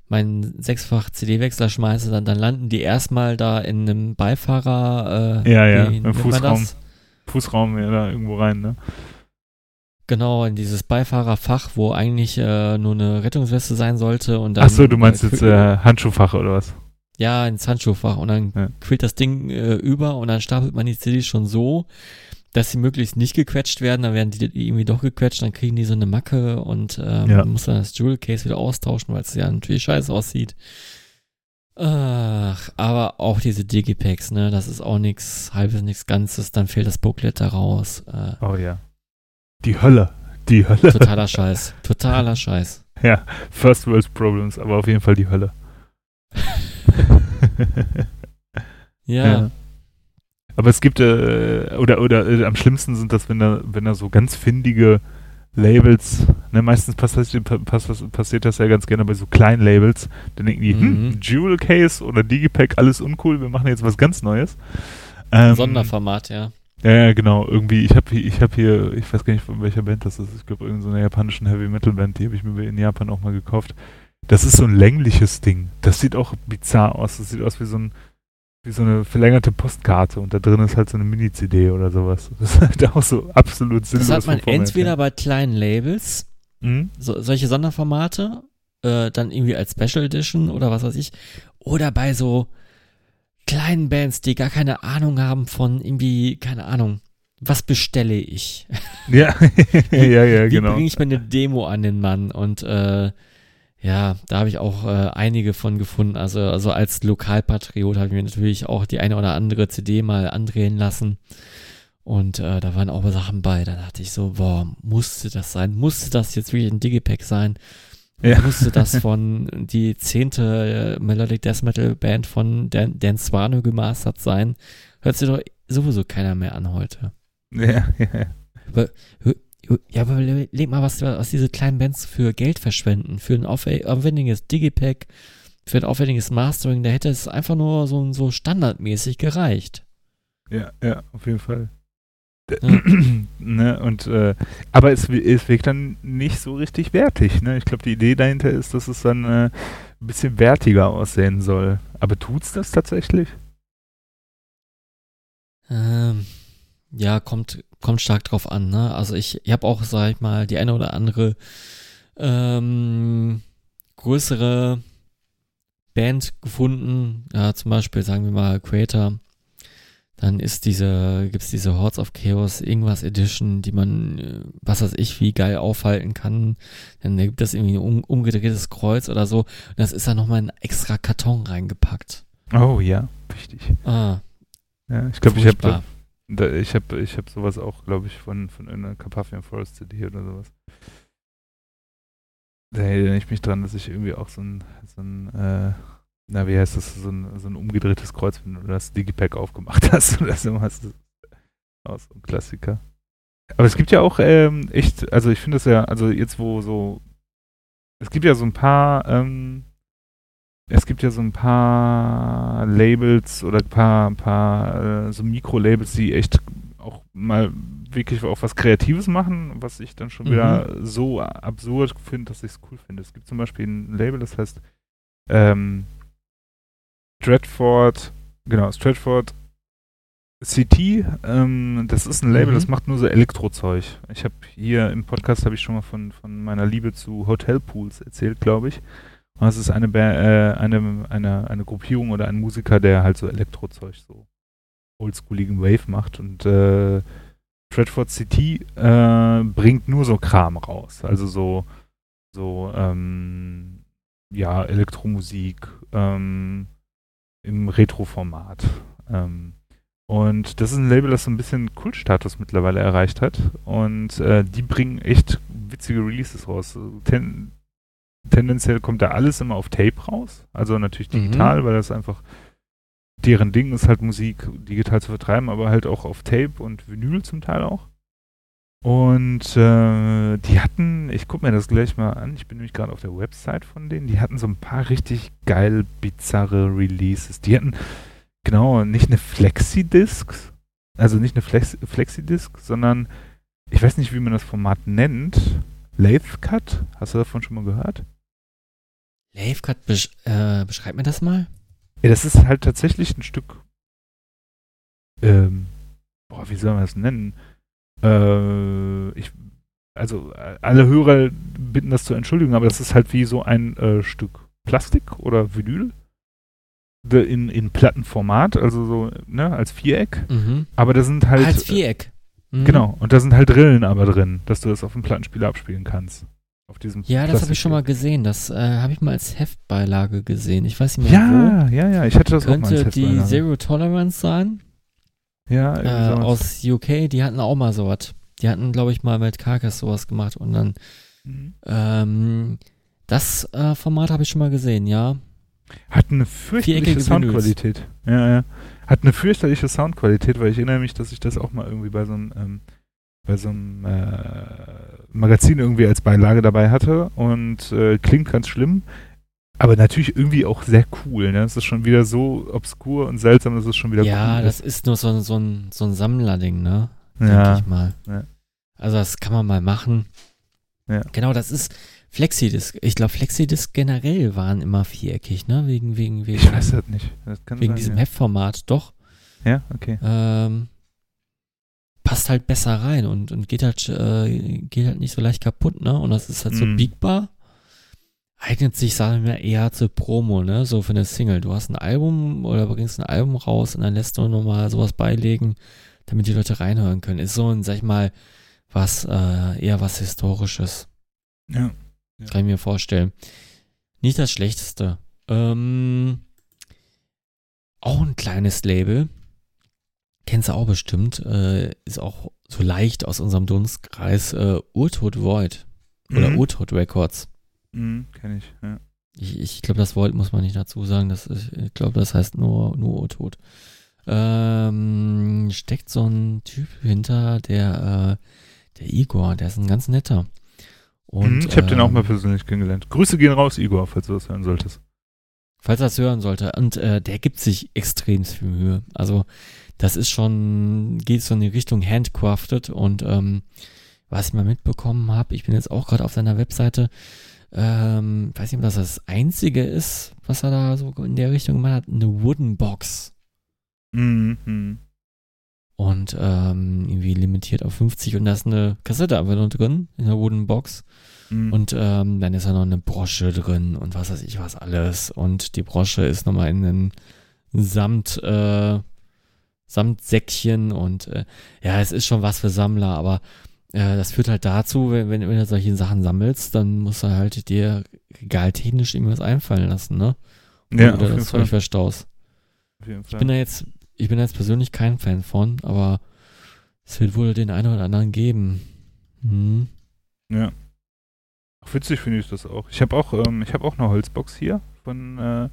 meinen sechsfach CD-Wechsler schmeiße, dann, dann landen die erstmal da in einem Beifahrer. Äh, Ja, ja, im Fußraum. Fußraum ja, da irgendwo rein, ne? Genau, in dieses Beifahrerfach, wo eigentlich äh, nur eine Rettungsweste sein sollte und dann. Ach so, du meinst äh, jetzt äh, Handschuhfach oder was? Ja, ins Handschuhfach und dann Ja. quillt das Ding äh, über und dann stapelt man die CDs schon so, dass sie möglichst nicht gequetscht werden, dann werden die irgendwie doch gequetscht, dann kriegen die so eine Macke und ähm, Ja. man muss dann das Jewel Case wieder austauschen, weil es ja natürlich scheiße aussieht. Ach, aber auch diese Digipacks, ne, das ist auch nichts halbes, nichts Ganzes, dann fehlt das Booklet da raus. Äh, Oh ja. Die Hölle. Die Hölle. totaler Scheiß, totaler Scheiß. Ja, First World Problems, aber auf jeden Fall die Hölle. Ja, Aber es gibt, äh, oder, oder äh, am schlimmsten sind das, wenn da, wenn da so ganz findige Labels, ne, meistens passiert, pass, pass, passiert das ja ganz gerne bei so kleinen Labels, dann denken die, Mhm. hm, Jewel Case oder Digipack, alles uncool, wir machen jetzt was ganz Neues. Ähm, Sonderformat, ja. Ja, ja, genau. Irgendwie, ich habe hier, ich habe hier, ich weiß gar nicht, von welcher Band das ist. Ich glaube, irgendeine japanischen Heavy Metal Band, die habe ich mir in Japan auch mal gekauft. Das ist so ein längliches Ding. Das sieht auch bizarr aus. Das sieht aus wie so ein, wie so eine verlängerte Postkarte und da drin ist halt so eine Mini-CD oder sowas. Das ist halt auch so absolut sinnlos. Das hat man entweder her. bei kleinen Labels, Mhm. so, solche Sonderformate, äh, dann irgendwie als Special Edition oder was weiß ich, oder bei so kleinen Bands, die gar keine Ahnung haben von irgendwie, keine Ahnung, was bestelle ich? Ja, ja, ja, Wie genau. bringe ich mir eine Demo an den Mann? Und äh, ja, da habe ich auch äh, einige von gefunden. Also, also als Lokalpatriot habe ich mir natürlich auch die eine oder andere CD mal andrehen lassen. Und äh, da waren auch Sachen bei. Da dachte ich so, boah, musste das sein? Musste das jetzt wirklich ein Digipack sein? Ja. Musste das von die zehnte äh, Melodic Death Metal Band von Dan, Dan Swano gemastert sein? Hört sich doch sowieso keiner mehr an heute. Ja, ja, ja. Ja, aber leg mal, was, was diese kleinen Bands für Geld verschwenden. Für ein aufwe- aufwendiges Digipack, für ein aufwendiges Mastering, da hätte es einfach nur so, so standardmäßig gereicht. Ja, ja, auf jeden Fall. Ja. ne, und, äh, aber es, es wirkt dann nicht so richtig wertig. Ne? Ich glaube, die Idee dahinter ist, dass es dann äh, ein bisschen wertiger aussehen soll. Aber tut's das tatsächlich? Ähm, ja, kommt, kommt stark drauf an, ne? Also ich, ich habe auch, sag ich mal, die eine oder andere ähm, größere Band gefunden, ja, zum Beispiel, sagen wir mal, Creator. Dann ist diese, gibt's diese Hordes of Chaos irgendwas Edition, die man, äh, was weiß ich, wie geil aufhalten kann. Dann gibt es irgendwie ein um, umgedrehtes Kreuz oder so. Und das ist dann nochmal in einen extra Karton reingepackt. Oh ja, wichtig. Ah, Ja, ich glaube, ich habe. Da, ich hab, ich hab sowas auch, glaube ich, von, von einer Carpathian Forest CD oder sowas. Da erinnere ich mich dran, dass ich irgendwie auch so ein, so ein äh, na, wie heißt das, so ein, so ein umgedrehtes Kreuz, wenn du das Digipack aufgemacht hast oder so, auch so ein Klassiker. Aber es gibt ja auch ähm, echt, also ich finde das ja, also jetzt wo so, es gibt ja so ein paar, ähm, es gibt ja so ein paar Labels oder ein paar, ein paar äh, so Mikro-Labels, die echt auch mal wirklich auch was Kreatives machen, was ich dann schon Mhm. wieder so absurd finde, dass ich es cool finde. Es gibt zum Beispiel ein Label, das heißt ähm, Stratford, genau, Stratford CT, ähm, das ist ein Label, Mhm. das macht nur so Elektrozeug. Ich habe hier im Podcast habe ich schon mal von, von meiner Liebe zu Hotelpools erzählt, glaube ich. Und das ist eine, äh, eine, eine, eine Gruppierung oder ein Musiker, der halt so Elektrozeug, so oldschooligen Wave macht. Und äh, Stratford City äh, bringt nur so Kram raus. Also so, so ähm, ja, Elektromusik ähm, im Retro-Format. Ähm, und das ist ein Label, das so ein bisschen Kultstatus mittlerweile erreicht hat. Und äh, die bringen echt witzige Releases raus. Ten, tendenziell kommt da alles immer auf Tape raus. Also natürlich Mhm. digital, weil das einfach deren Ding ist halt Musik digital zu vertreiben, aber halt auch auf Tape und Vinyl zum Teil auch. Und äh, die hatten, ich gucke mir das gleich mal an, ich bin nämlich gerade auf der Website von denen, die hatten so ein paar richtig geil bizarre Releases. Die hatten, genau, nicht eine Flexi-Disc, also nicht eine Flex Flexi-Disc, sondern ich weiß nicht, wie man das Format nennt. Lathe Cut, hast du davon schon mal gehört? Lavecut, besch äh, beschreib mir das mal. Ja, das ist halt tatsächlich ein Stück. Ähm, boah, wie soll man das nennen? Äh, ich, also äh, alle Hörer bitten das zu entschuldigen, aber das ist halt wie so ein äh, Stück Plastik oder Vinyl in, in Plattenformat, also so ne, als Viereck. Mhm. Aber da sind halt als Viereck. Mhm. genau und da sind halt Rillen aber drin, dass du das auf dem Plattenspieler abspielen kannst. Auf diesem Ja, das habe ich schon mal gesehen. Das äh, habe ich mal als Heftbeilage gesehen. Ich weiß nicht mehr wo. Ja, ja, ja, ich hatte das auch mal Könnte als die. Zero Tolerance sein. Ja, Äh, aus UK, die hatten auch mal sowas. Die hatten, glaube ich, mal mit Carcass sowas gemacht und dann Mhm. ähm, das äh, Format habe ich schon mal gesehen, ja. Hat eine fürchterliche Soundqualität. Ja, ja. Hat eine fürchterliche Soundqualität, weil ich erinnere mich, dass ich das auch mal irgendwie bei so einem, ähm, bei so einem äh, Magazin irgendwie als Beilage dabei hatte und äh, klingt ganz schlimm. Aber natürlich irgendwie auch sehr cool. Ne? Es ist schon wieder so obskur und seltsam, dass es schon wieder Ja, cool das ist. ist nur so, ein- so, ein, so ein Sammlerding, ne? Denke Ja, ich mal. ja. Also das kann man mal machen. Ja. Genau, das ist Flexidisc. Ich glaube, Flexidisc generell waren immer viereckig, ne? Wegen, wegen, wegen, ich weiß das nicht. Das wegen sein, diesem ja. Heftformat, doch. Ja, okay. Ähm, passt halt besser rein und, und geht halt äh, geht halt nicht so leicht kaputt, ne? Und das ist halt so Mhm. biegbar. Eignet sich, sagen wir, eher zur Promo, ne? So für eine Single. Du hast ein Album oder bringst ein Album raus und dann lässt du nochmal sowas beilegen, damit die Leute reinhören können. Ist so ein, sag ich mal, was, äh, eher was Historisches. Ja. Kann ich mir vorstellen. Nicht das Schlechteste. Ähm, auch ein kleines Label. Kennst du auch bestimmt. Äh, ist auch so leicht aus unserem Dunstkreis. Äh, Urtod Void. Oder Mhm. Urtod Records. Mhm, kenn ich, ja. Ich, ich glaube, das Void muss man nicht dazu sagen. Das ich glaube, das heißt nur, nur Urtod. Ähm, steckt so ein Typ hinter, der, äh, der Igor. Der ist ein ganz netter. Und, Mhm, ich habe den auch ähm, mal persönlich kennengelernt. Grüße gehen raus, Igor, falls du das hören solltest. Falls er das hören sollte. Und äh, der gibt sich extrem viel Mühe. Also das ist schon, geht so in die Richtung handcrafted und ähm, was ich mal mitbekommen habe, ich bin jetzt auch gerade auf seiner Webseite, ähm, weiß nicht, ob das das Einzige ist, was er da so in der Richtung gemacht hat, eine Wooden Box. Mhm. Und ähm, irgendwie limitiert auf 50 und da ist eine Kassette einfach noch drin, in der Wooden Box. Mhm. Und ähm, dann ist da noch eine Brosche drin und was weiß ich was alles. Und die Brosche ist nochmal in einem Samt, äh, Samtsäckchen und äh, ja, es ist schon was für Sammler, aber äh, das führt halt dazu, wenn, wenn, wenn du solche Sachen sammelst, dann musst du halt dir regaltechnisch irgendwas einfallen lassen, ne? ja, Wo auf jeden, das Fall, Zeug verstaust. auf jeden Ich bin da jetzt, ich bin da jetzt persönlich kein Fan von, aber es wird wohl den einen oder anderen geben. Hm. Ja. Witzig finde ich das auch. Ich habe auch, ähm, ich habe auch eine Holzbox hier von, äh,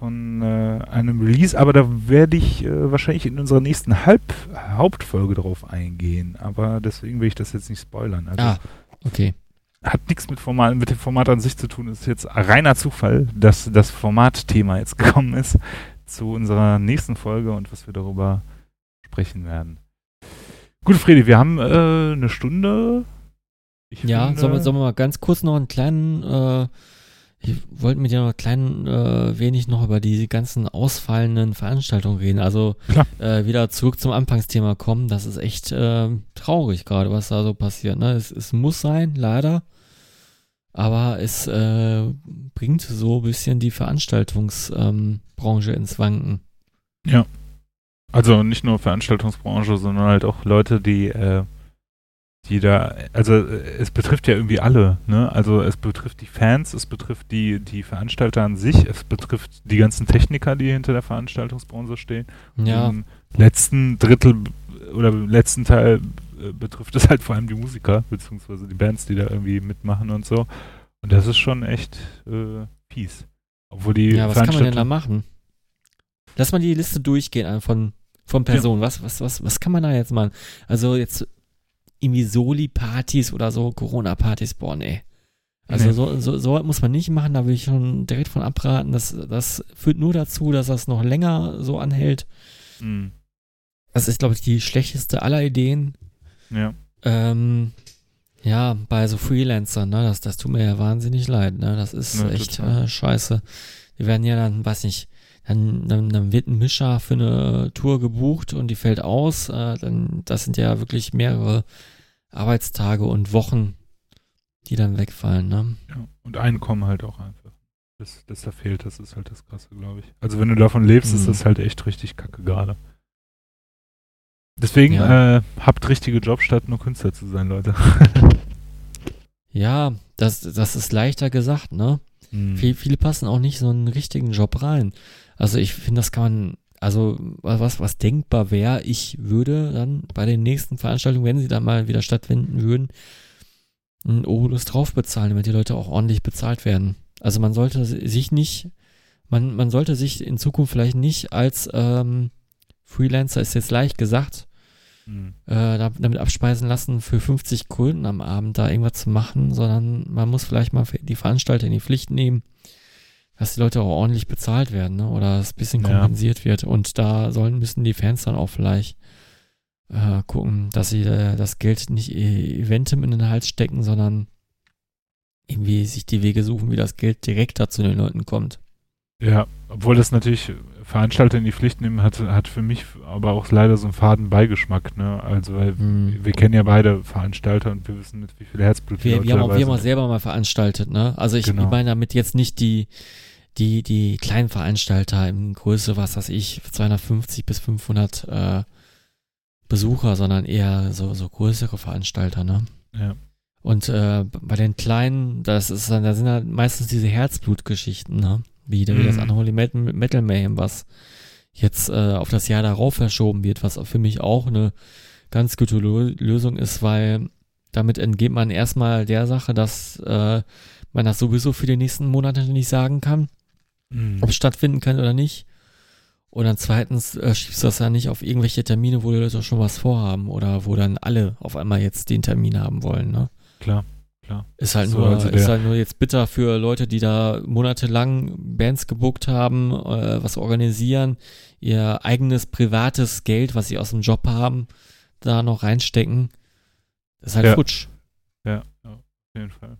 von äh, einem Release, aber da werde ich äh, wahrscheinlich in unserer nächsten Halb Hauptfolge drauf eingehen. Aber deswegen will ich das jetzt nicht spoilern. Also Ah, okay. hat nichts mit Format, mit dem Format an sich zu tun. Ist jetzt reiner Zufall, dass das Formatthema jetzt gekommen ist zu unserer nächsten Folge und was wir darüber sprechen werden. Gut, Fredi, wir haben äh, eine Stunde. Ich Ja, finde- sollen wir, sollen wir mal ganz kurz noch einen kleinen, äh, ich wollte mit dir noch kleinen äh, wenig noch über die ganzen ausfallenden Veranstaltungen reden. Also äh, wieder zurück zum Anfangsthema kommen. Das ist echt äh, traurig gerade, was da so passiert. Ne? Es, es muss sein, leider. Aber es äh, bringt so ein bisschen die Veranstaltungsbranche ähm, ins Wanken. Ja. Also nicht nur Veranstaltungsbranche, sondern halt auch Leute, die, äh, die da, also äh, es betrifft ja irgendwie alle, ne? Also es betrifft die Fans, es betrifft die, die Veranstalter an sich, es betrifft die ganzen Techniker, die hinter der Veranstaltungsbranche stehen. Ja. Im letzten Drittel oder im letzten Teil äh, betrifft es halt vor allem die Musiker, beziehungsweise die Bands, die da irgendwie mitmachen und so. Und das ist schon echt äh, fies. Obwohl die Ja, was kann man denn da machen? Lass mal die Liste durchgehen äh, von, von Personen. Was, was, was, was kann man da jetzt machen? Also jetzt irgendwie Soli-Partys oder so, Corona-Partys, boah, nee. Also Nee. so, so, so muss man nicht machen, da will ich schon direkt von abraten. Das, das führt nur dazu, dass das noch länger so anhält. Mhm. Das ist, glaube ich, die schlechteste aller Ideen. Ja. Ähm, ja, bei so Freelancern, ne, das, das tut mir ja wahnsinnig leid, ne, das ist Ja, echt äh, scheiße. Die werden ja dann, weiß nicht, dann, dann, dann wird ein Mischer für eine Tour gebucht und die fällt aus, äh, dann, das sind ja wirklich mehrere Arbeitstage und Wochen, die dann wegfallen, ne. ja. Und Einkommen halt auch einfach. Das, das da fehlt, das ist halt das Krasse, glaube ich. Also wenn du davon lebst, ist Mhm. das halt echt richtig kacke gerade. Deswegen Ja. äh, habt richtige Jobs, statt nur Künstler zu sein, Leute. Ja, das, das ist leichter gesagt, ne. Mhm. Viel, viele passen auch nicht so einen richtigen Job rein. Also ich finde, das kann man, also was, was denkbar wäre, ich würde dann bei den nächsten Veranstaltungen, wenn sie dann mal wieder stattfinden würden, einen Obolus drauf bezahlen, damit die Leute auch ordentlich bezahlt werden. Also man sollte sich nicht, man, man sollte sich in Zukunft vielleicht nicht als ähm, Freelancer, ist jetzt leicht gesagt, Mhm. äh, da- damit abspeisen lassen, für 50 Kunden am Abend da irgendwas zu machen, sondern man muss vielleicht mal die Veranstalter in die Pflicht nehmen, dass die Leute auch ordentlich bezahlt werden, ne? oder es ein bisschen Ja. kompensiert wird. Und da sollen, müssen die Fans dann auch vielleicht äh, gucken, dass sie äh, das Geld nicht e- Eventem in den Hals stecken, sondern irgendwie sich die Wege suchen, wie das Geld direkter zu den Leuten kommt. Ja, obwohl das natürlich Veranstalter in die Pflicht nehmen hat, hat für mich aber auch leider so einen faden Beigeschmack, ne? Also weil Hm. wir kennen ja beide Veranstalter und wir wissen mit wie viel Herzblut Wir, wir haben auch wir haben auch sind. selber mal veranstaltet, ne? Also ich, Genau. ich meine damit jetzt nicht die, die, die kleinen Veranstalter in Größe, was weiß ich, 250 bis 500 äh, Besucher, sondern eher so, so größere Veranstalter, ne? Ja. Und äh, bei den kleinen, das ist dann, da sind halt meistens diese Herzblutgeschichten, ne? Wie, wie das Mhm. Unholy Metal, Metal Mayhem, was jetzt äh, auf das Jahr darauf verschoben wird, was für mich auch eine ganz gute Lö- Lösung ist, weil damit entgeht man erstmal der Sache, dass äh, man das sowieso für die nächsten Monate nicht sagen kann, Mhm. ob es stattfinden kann oder nicht. Und dann zweitens äh, schiebst du das ja nicht auf irgendwelche Termine, wo die Leute schon was vorhaben oder wo dann alle auf einmal jetzt den Termin haben wollen, ne? Klar, klar. Ist halt, So, nur, also ist halt nur jetzt bitter für Leute, die da monatelang Bands gebuckt haben, äh, was organisieren, ihr eigenes privates Geld, was sie aus dem Job haben, da noch reinstecken. Das ist halt Ja. futsch. Ja, ja, auf jeden Fall.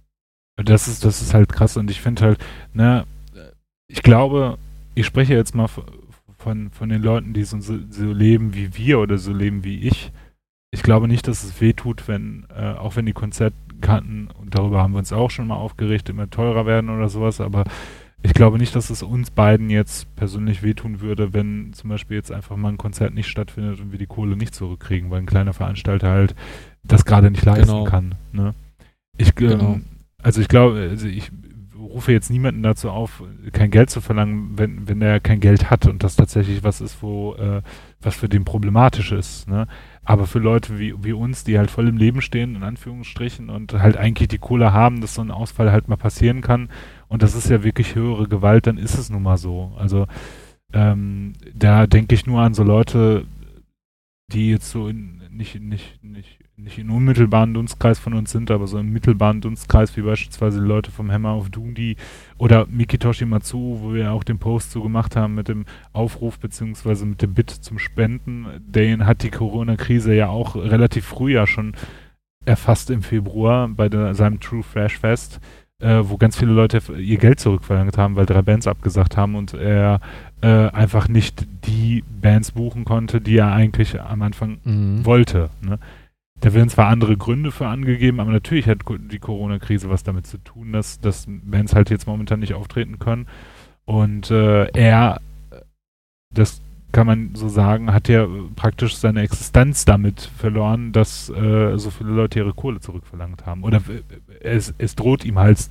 Das ist, das ist halt krass und ich finde halt, ne, ich glaube, ich spreche jetzt mal von, von den Leuten, die so, so leben wie wir oder so leben wie ich. Ich glaube nicht, dass es weh tut, wenn, äh, auch wenn die Konzertkarten, und darüber haben wir uns auch schon mal aufgeregt, immer teurer werden oder sowas, aber ich glaube nicht, dass es uns beiden jetzt persönlich wehtun würde, wenn zum Beispiel jetzt einfach mal ein Konzert nicht stattfindet und wir die Kohle nicht zurückkriegen, weil ein kleiner Veranstalter halt das gerade nicht leisten Genau. kann. Ne? Ich, ähm, Genau. Also ich glaube, also ich rufe jetzt niemanden dazu auf, kein Geld zu verlangen, wenn, wenn er kein Geld hat und das tatsächlich was ist, wo, äh, was für den problematisch ist. Ne? Aber für Leute wie, wie uns, die halt voll im Leben stehen, in Anführungsstrichen, und halt eigentlich die Kohle haben, dass so ein Ausfall halt mal passieren kann, und das ist ja wirklich höhere Gewalt, dann ist es nun mal so. Also ähm, da denke ich nur an so Leute, die jetzt so in, nicht, nicht, nicht, nicht in unmittelbaren Dunstkreis von uns sind, aber so im mittelbaren Dunstkreis, wie beispielsweise die Leute vom Hammer of Doom, die oder Mikitoshi Matsu, wo wir auch den Post so gemacht haben mit dem Aufruf beziehungsweise mit dem Bit zum Spenden, den hat die Corona-Krise ja auch relativ früh ja schon erfasst im Februar bei der, seinem True Flash Fest, äh, wo ganz viele Leute ihr Geld zurückverlangt haben, weil drei Bands abgesagt haben und er äh, einfach nicht die Bands buchen konnte, die er eigentlich am Anfang Mhm. wollte. Ne? Da werden zwar andere Gründe für angegeben, aber natürlich hat die Corona-Krise was damit zu tun, dass, dass Bands halt jetzt momentan nicht auftreten können. Und äh, er, das kann man so sagen, hat ja praktisch seine Existenz damit verloren, dass äh, so viele Leute ihre Kohle zurückverlangt haben. Oder äh, es, es droht ihm halt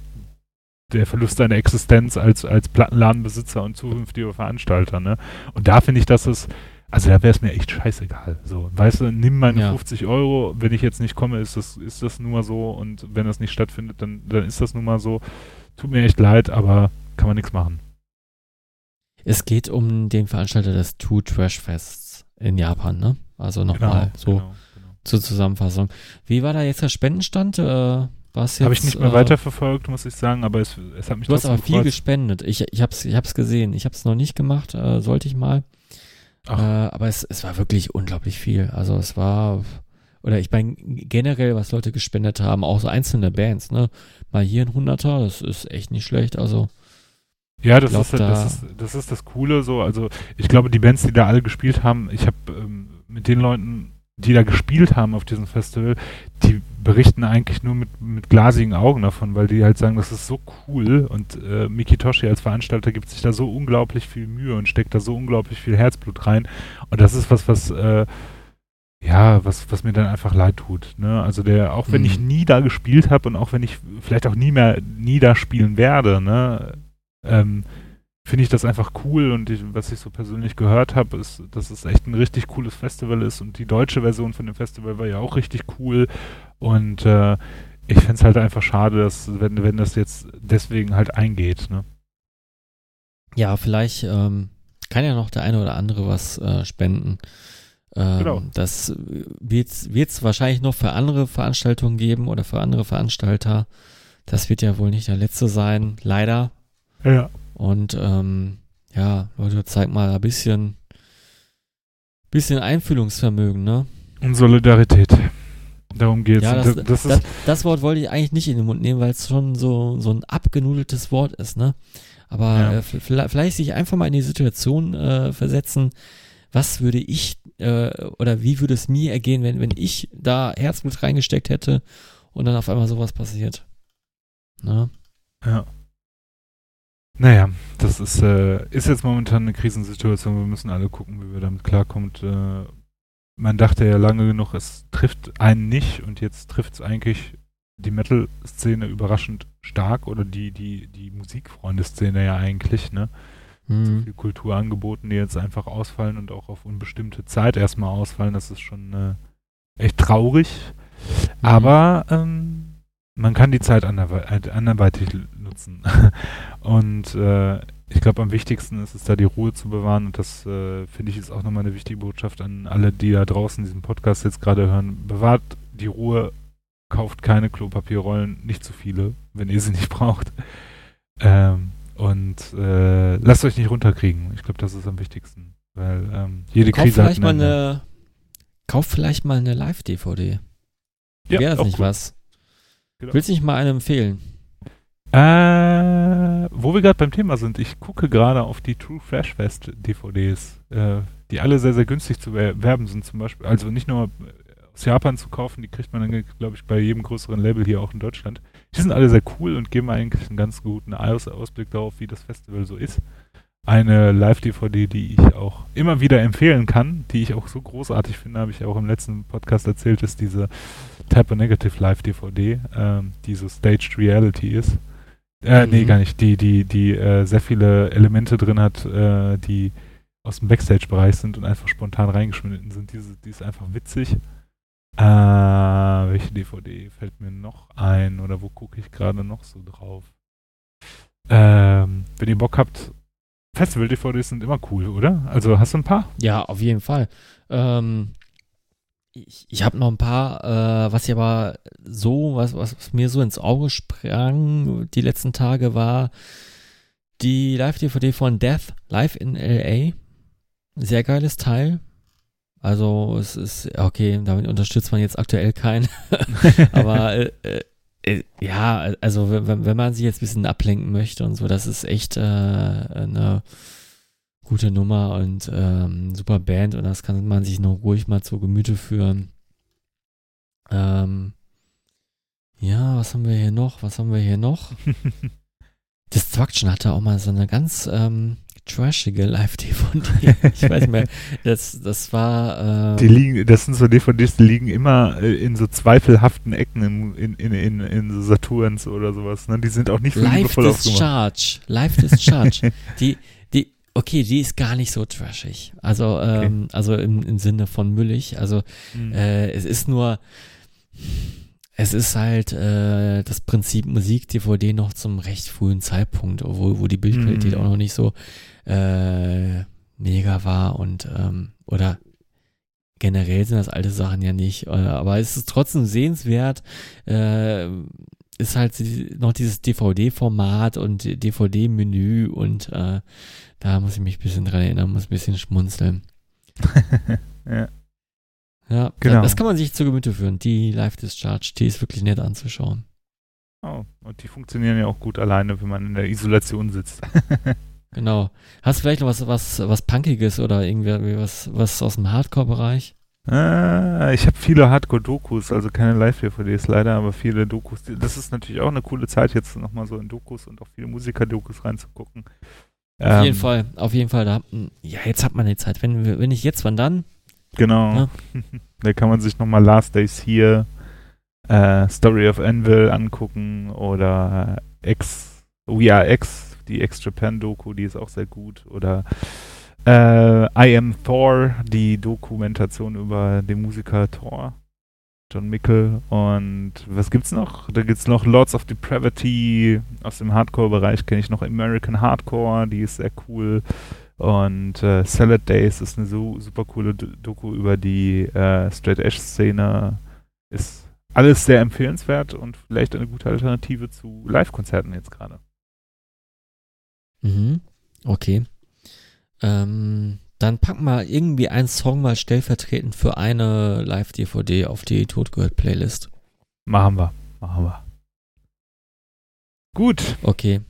der Verlust seiner Existenz als, als Plattenladenbesitzer und zukünftiger Veranstalter. Ne? Und da finde ich, dass es also da wäre es mir echt scheißegal. So, weißt du, nimm meine ja. 50 Euro, wenn ich jetzt nicht komme, ist das, ist das nun mal so und wenn das nicht stattfindet, dann, dann ist das nun mal so. Tut mir echt leid, aber kann man nichts machen. Es geht um den Veranstalter des Two Trash Fests in Japan, ne? Also nochmal genau, so genau, genau. zur Zusammenfassung. Wie war da jetzt der Spendenstand? Äh, Habe ich nicht mehr äh, weiterverfolgt, muss ich sagen, aber es, es hat mich Du hast aber gefreut. viel gespendet. Ich, ich habe es ich hab's gesehen. Ich habe es noch nicht gemacht, äh, sollte ich mal. Äh, aber es, es war wirklich unglaublich viel. Also es war, oder ich meine generell, was Leute gespendet haben, auch so einzelne Bands, ne? Mal hier ein Hunderter, das ist echt nicht schlecht. Also ja, das, glaub, ist, da das, ist, das ist das Coole so. Also ich glaube, die Bands, die da alle gespielt haben, ich habe ähm, mit den Leuten, die da gespielt haben auf diesem Festival, die berichten eigentlich nur mit, mit glasigen Augen davon, weil die halt sagen, das ist so cool und äh, Miki Toshi als Veranstalter gibt sich da so unglaublich viel Mühe und steckt da so unglaublich viel Herzblut rein. Und das ist was, was äh, ja, was, was mir dann einfach leid tut. Ne? Also der, auch wenn mhm. ich nie da gespielt habe und auch wenn ich vielleicht auch nie mehr nie da spielen werde, ne, ähm, finde ich das einfach cool und ich, was ich so persönlich gehört habe, ist, dass es echt ein richtig cooles Festival ist und die deutsche Version von dem Festival war ja auch richtig cool und äh, ich fände es halt einfach schade, dass, wenn, wenn das jetzt deswegen halt eingeht, ne? Ja, vielleicht ähm, kann ja noch der eine oder andere was äh, spenden. Ähm, genau. Das wird es wahrscheinlich noch für andere Veranstaltungen geben oder für andere Veranstalter. Das wird ja wohl nicht der letzte sein, leider. Ja. Und ähm, ja, Leute, zeigt mal ein bisschen, bisschen Einfühlungsvermögen, ne? Und Solidarität. Darum geht's. Ja, das, das, das, das, Wort wollte ich eigentlich nicht in den Mund nehmen, weil es schon so, so ein abgenudeltes Wort ist, ne? Aber ja. äh, vielleicht, vielleicht, sich einfach mal in die Situation äh, versetzen, was würde ich äh, oder wie würde es mir ergehen, wenn, wenn ich da Herzblut reingesteckt hätte und dann auf einmal sowas passiert. Ne? Ja. Naja, das ist, äh, ist jetzt momentan eine Krisensituation. Wir müssen alle gucken, wie wir damit klarkommen. Äh, man dachte ja lange genug, es trifft einen nicht und jetzt trifft es eigentlich die Metal-Szene überraschend stark oder die, die, die Musikfreunde-Szene ja eigentlich, ne? Mhm. So viele Kulturangeboten, die jetzt einfach ausfallen und auch auf unbestimmte Zeit erstmal ausfallen, das ist schon äh, echt traurig. Mhm. Aber ähm, man kann die Zeit anderweitig nutzen. und äh, ich glaube, am wichtigsten ist es da die Ruhe zu bewahren und das äh, finde ich ist auch nochmal eine wichtige Botschaft an alle, die da draußen diesen Podcast jetzt gerade hören. Bewahrt die Ruhe, kauft keine Klopapierrollen, nicht zu viele, wenn ihr sie nicht braucht. Ähm, und äh, lasst euch nicht runterkriegen. Ich glaube, das ist am wichtigsten, weil ähm, jede kauf Krise vielleicht hat eine, mal eine Kauf vielleicht mal eine Live-DVD. Ja, Wäre das nicht cool. was? Genau. Willst du nicht mal eine empfehlen? Äh, wo wir gerade beim Thema sind, ich gucke gerade auf die True Flash Fest DVDs, äh, die alle sehr, sehr günstig zu werben sind, zum Beispiel. Also nicht nur aus Japan zu kaufen, die kriegt man dann, glaube ich, bei jedem größeren Label hier auch in Deutschland. Die sind alle sehr cool und geben eigentlich einen ganz guten Aus Ausblick darauf, wie das Festival so ist. Eine Live-DVD, die ich auch immer wieder empfehlen kann, die ich auch so großartig finde, habe ich auch im letzten Podcast erzählt, ist diese Type Negative Live-DVD, ähm, die so Staged Reality ist äh, mhm. nee, gar nicht. Die, die, die äh, sehr viele Elemente drin hat, äh, die aus dem Backstage-Bereich sind und einfach spontan reingeschnitten sind. Diese, die ist einfach witzig. Äh, welche DVD fällt mir noch ein oder wo gucke ich gerade noch so drauf? Ähm, wenn ihr Bock habt, Festival-DVDs sind immer cool, oder? Also hast du ein paar? Ja, auf jeden Fall. Ähm, ich, ich habe noch ein paar, äh, was ich aber so, was, was mir so ins Auge sprang die letzten Tage war die Live-DVD von Death Live in LA. Sehr geiles Teil. Also es ist, okay, damit unterstützt man jetzt aktuell keinen. aber äh, äh, ja, also wenn, wenn man sich jetzt ein bisschen ablenken möchte und so, das ist echt äh, eine gute Nummer und ähm, super Band und das kann man sich noch ruhig mal zu Gemüte führen. Ähm, ja, was haben wir hier noch? Was haben wir hier noch? Destruction hatte auch mal so eine ganz ähm, trashige Live-DVD. ich weiß nicht mehr, das, das war. Ähm, Die liegen, das sind so DVDs, die liegen immer äh, in so zweifelhaften Ecken in, in, in, in, so Saturns oder sowas. Ne? Die sind auch nicht so Live. Discharge. Live Discharge. die, okay, die ist gar nicht so trashig. Also, ähm, also im, im Sinne von müllig. Also, Mhm. äh, es ist nur, es ist halt äh, das Prinzip Musik-DVD noch zum recht frühen Zeitpunkt, wo, wo die Bildqualität Mhm. auch noch nicht so äh, mega war und ähm, oder generell sind das alte Sachen ja nicht, äh, aber es ist trotzdem sehenswert. Äh, ist halt noch dieses DVD-Format und DVD-Menü und äh, da muss ich mich ein bisschen dran erinnern, muss ein bisschen schmunzeln. ja. Ja, Genau. das kann man sich zu Gemüte führen. Die Live Discharge, die ist wirklich nett anzuschauen. Oh, und die funktionieren ja auch gut alleine, wenn man in der Isolation sitzt. Genau. Hast du vielleicht noch was, was, was Punkiges oder irgendwie was, was aus dem Hardcore-Bereich? Ah, ich habe viele Hardcore-Dokus, also keine Live-DVDs leider, aber viele Dokus. Das ist natürlich auch eine coole Zeit, jetzt nochmal so in Dokus und auch viele Musiker-Dokus reinzugucken. Auf Ähm, jeden Fall, auf jeden Fall. Da, ja, jetzt hat man die Zeit. Wenn, wenn nicht jetzt, wann dann? Genau. Ja. da kann man sich nochmal Last Days Here, äh, Story of Anvil angucken oder X, We Are X, die Ex-Japan-Doku, die ist auch sehr gut. Oder äh, I Am Thor, die Dokumentation über den Musiker Thor, John Mickel. Und was gibt's noch? Da gibt's noch Lords of Depravity aus dem Hardcore-Bereich, kenne ich noch American Hardcore, die ist sehr cool. Und äh, Salad Days ist eine so, super coole D Doku über die äh, Straight Edge Szene. Ist alles sehr empfehlenswert und vielleicht eine gute Alternative zu Live-Konzerten jetzt gerade. Mhm. Okay. Ähm, dann pack mal irgendwie einen Song mal stellvertretend für eine Live-DVD auf die Totgehört-Playlist. Machen wir. Machen wir. Gut. Okay.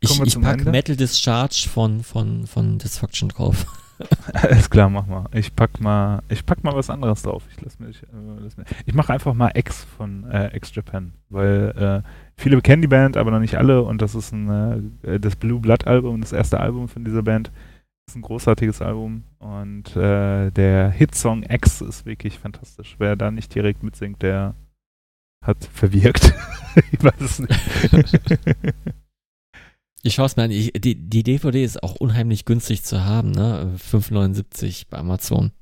Ich, ich pack Ende? Metal Discharge von, von, von Destruction drauf. Alles klar, mach mal. Ich pack mal, ich pack mal was anderes drauf. Ich lass mich, äh, lass mich. Ich mache einfach mal X von äh, X Japan, weil äh, viele kennen die Band, aber noch nicht alle und das ist ein äh, das Blue Blood Album, das erste Album von dieser Band. Ist ein großartiges Album und äh, der Hitsong X ist wirklich fantastisch. Wer da nicht direkt mitsingt, der hat verwirkt. ich weiß es nicht. Ich schaue es mir an. Ich, die, die DVD ist auch unheimlich günstig zu haben, ne? 5,79 bei Amazon.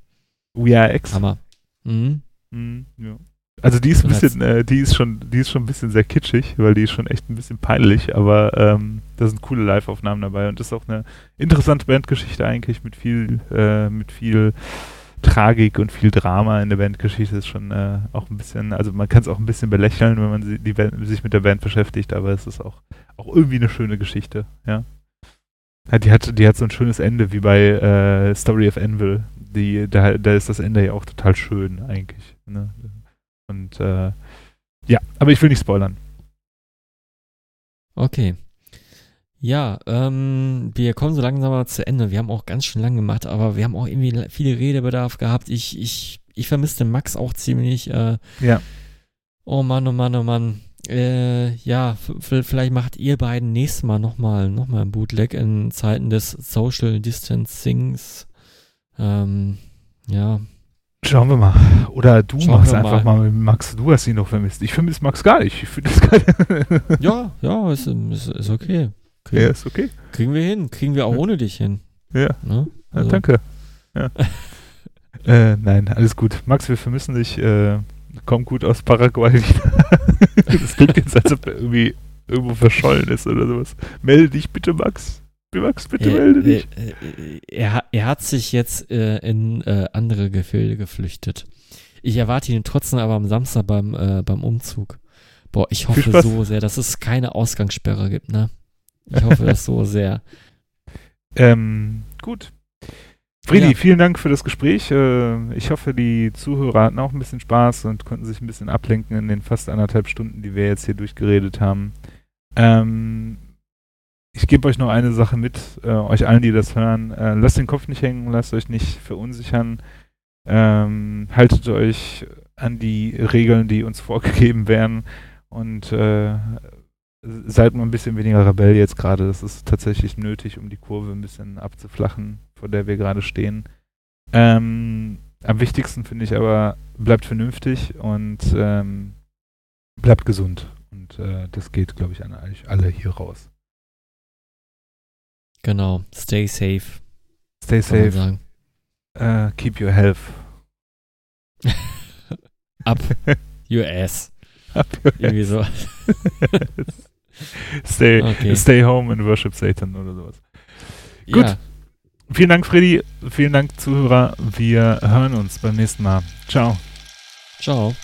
We Are X. Hammer. Mhm. Mhm, ja. Also die ist ein bisschen, äh, die ist schon, die ist schon ein bisschen sehr kitschig, weil die ist schon echt ein bisschen peinlich, aber ähm, da sind coole Live-Aufnahmen dabei und das ist auch eine interessante Bandgeschichte eigentlich mit viel, äh, mit viel Tragik und viel Drama in der Bandgeschichte ist schon äh, auch ein bisschen, also man kann es auch ein bisschen belächeln, wenn man sie, die Band, sich mit der Band beschäftigt, aber es ist auch, auch irgendwie eine schöne Geschichte, ja. Ja, die hat, die hat so ein schönes Ende wie bei äh, Story of Anvil. Die, da, da ist das Ende ja auch total schön eigentlich. Ne? Und äh, ja, aber ich will nicht spoilern. Okay. Ja, ähm, wir kommen so langsam mal zu Ende. Wir haben auch ganz schön lang gemacht, aber wir haben auch irgendwie viel Redebedarf gehabt. Ich, ich, ich vermisste Max auch ziemlich. Äh, Ja. Oh Mann, oh Mann, oh Mann. Äh, ja, vielleicht macht ihr beiden nächstes Mal nochmal noch mal ein Bootleg in Zeiten des Social Distancings. Ähm, ja, Schauen wir mal. Oder du Schauen machst einfach mal. mit Max. Du hast ihn noch vermisst. Ich vermisse Max gar nicht. Ich das geil. ja, ja, ist, ist, ist okay. Kriegen, ja, ist okay. kriegen wir hin, kriegen wir auch ohne dich hin. Ja, Ne? ja Also- danke. Ja. äh, nein, alles gut. Max, wir vermissen dich. Äh, komm gut aus Paraguay wieder. das klingt jetzt, als ob er irgendwie irgendwo verschollen ist oder sowas. Melde dich bitte, Max. Max, bitte melde dich. Äh, äh, er, er hat sich jetzt äh, in äh, andere Gefilde geflüchtet. Ich erwarte ihn trotzdem aber am Samstag beim, äh, beim Umzug. Boah, ich hoffe so sehr, dass es keine Ausgangssperre gibt, ne? Ich hoffe das so sehr. Ähm, gut. Fredi, Ja. vielen Dank für das Gespräch. Äh, ich hoffe, die Zuhörer hatten auch ein bisschen Spaß und konnten sich ein bisschen ablenken in den fast anderthalb Stunden, die wir jetzt hier durchgeredet haben. Ähm, ich gebe euch noch eine Sache mit, äh, euch allen, die das hören. Äh, lasst den Kopf nicht hängen, lasst euch nicht verunsichern. Ähm, haltet euch an die Regeln, die uns vorgegeben werden und äh, seid mal ein bisschen weniger Rebell jetzt gerade. Das ist tatsächlich nötig, um die Kurve ein bisschen abzuflachen, vor der wir gerade stehen. Ähm, am wichtigsten finde ich aber, bleibt vernünftig und ähm, bleibt gesund. Und äh, das geht, glaube ich, an euch alle hier raus. Genau. Stay safe. Stay safe. sagen. Uh, keep your health. Up your ass. Up your Irgendwie so. stay, Okay. stay home and worship Satan oder sowas. Gut. Ja, Vielen Dank, Freddy. Vielen Dank, Zuhörer. Wir hören uns beim nächsten Mal. Ciao. ciao.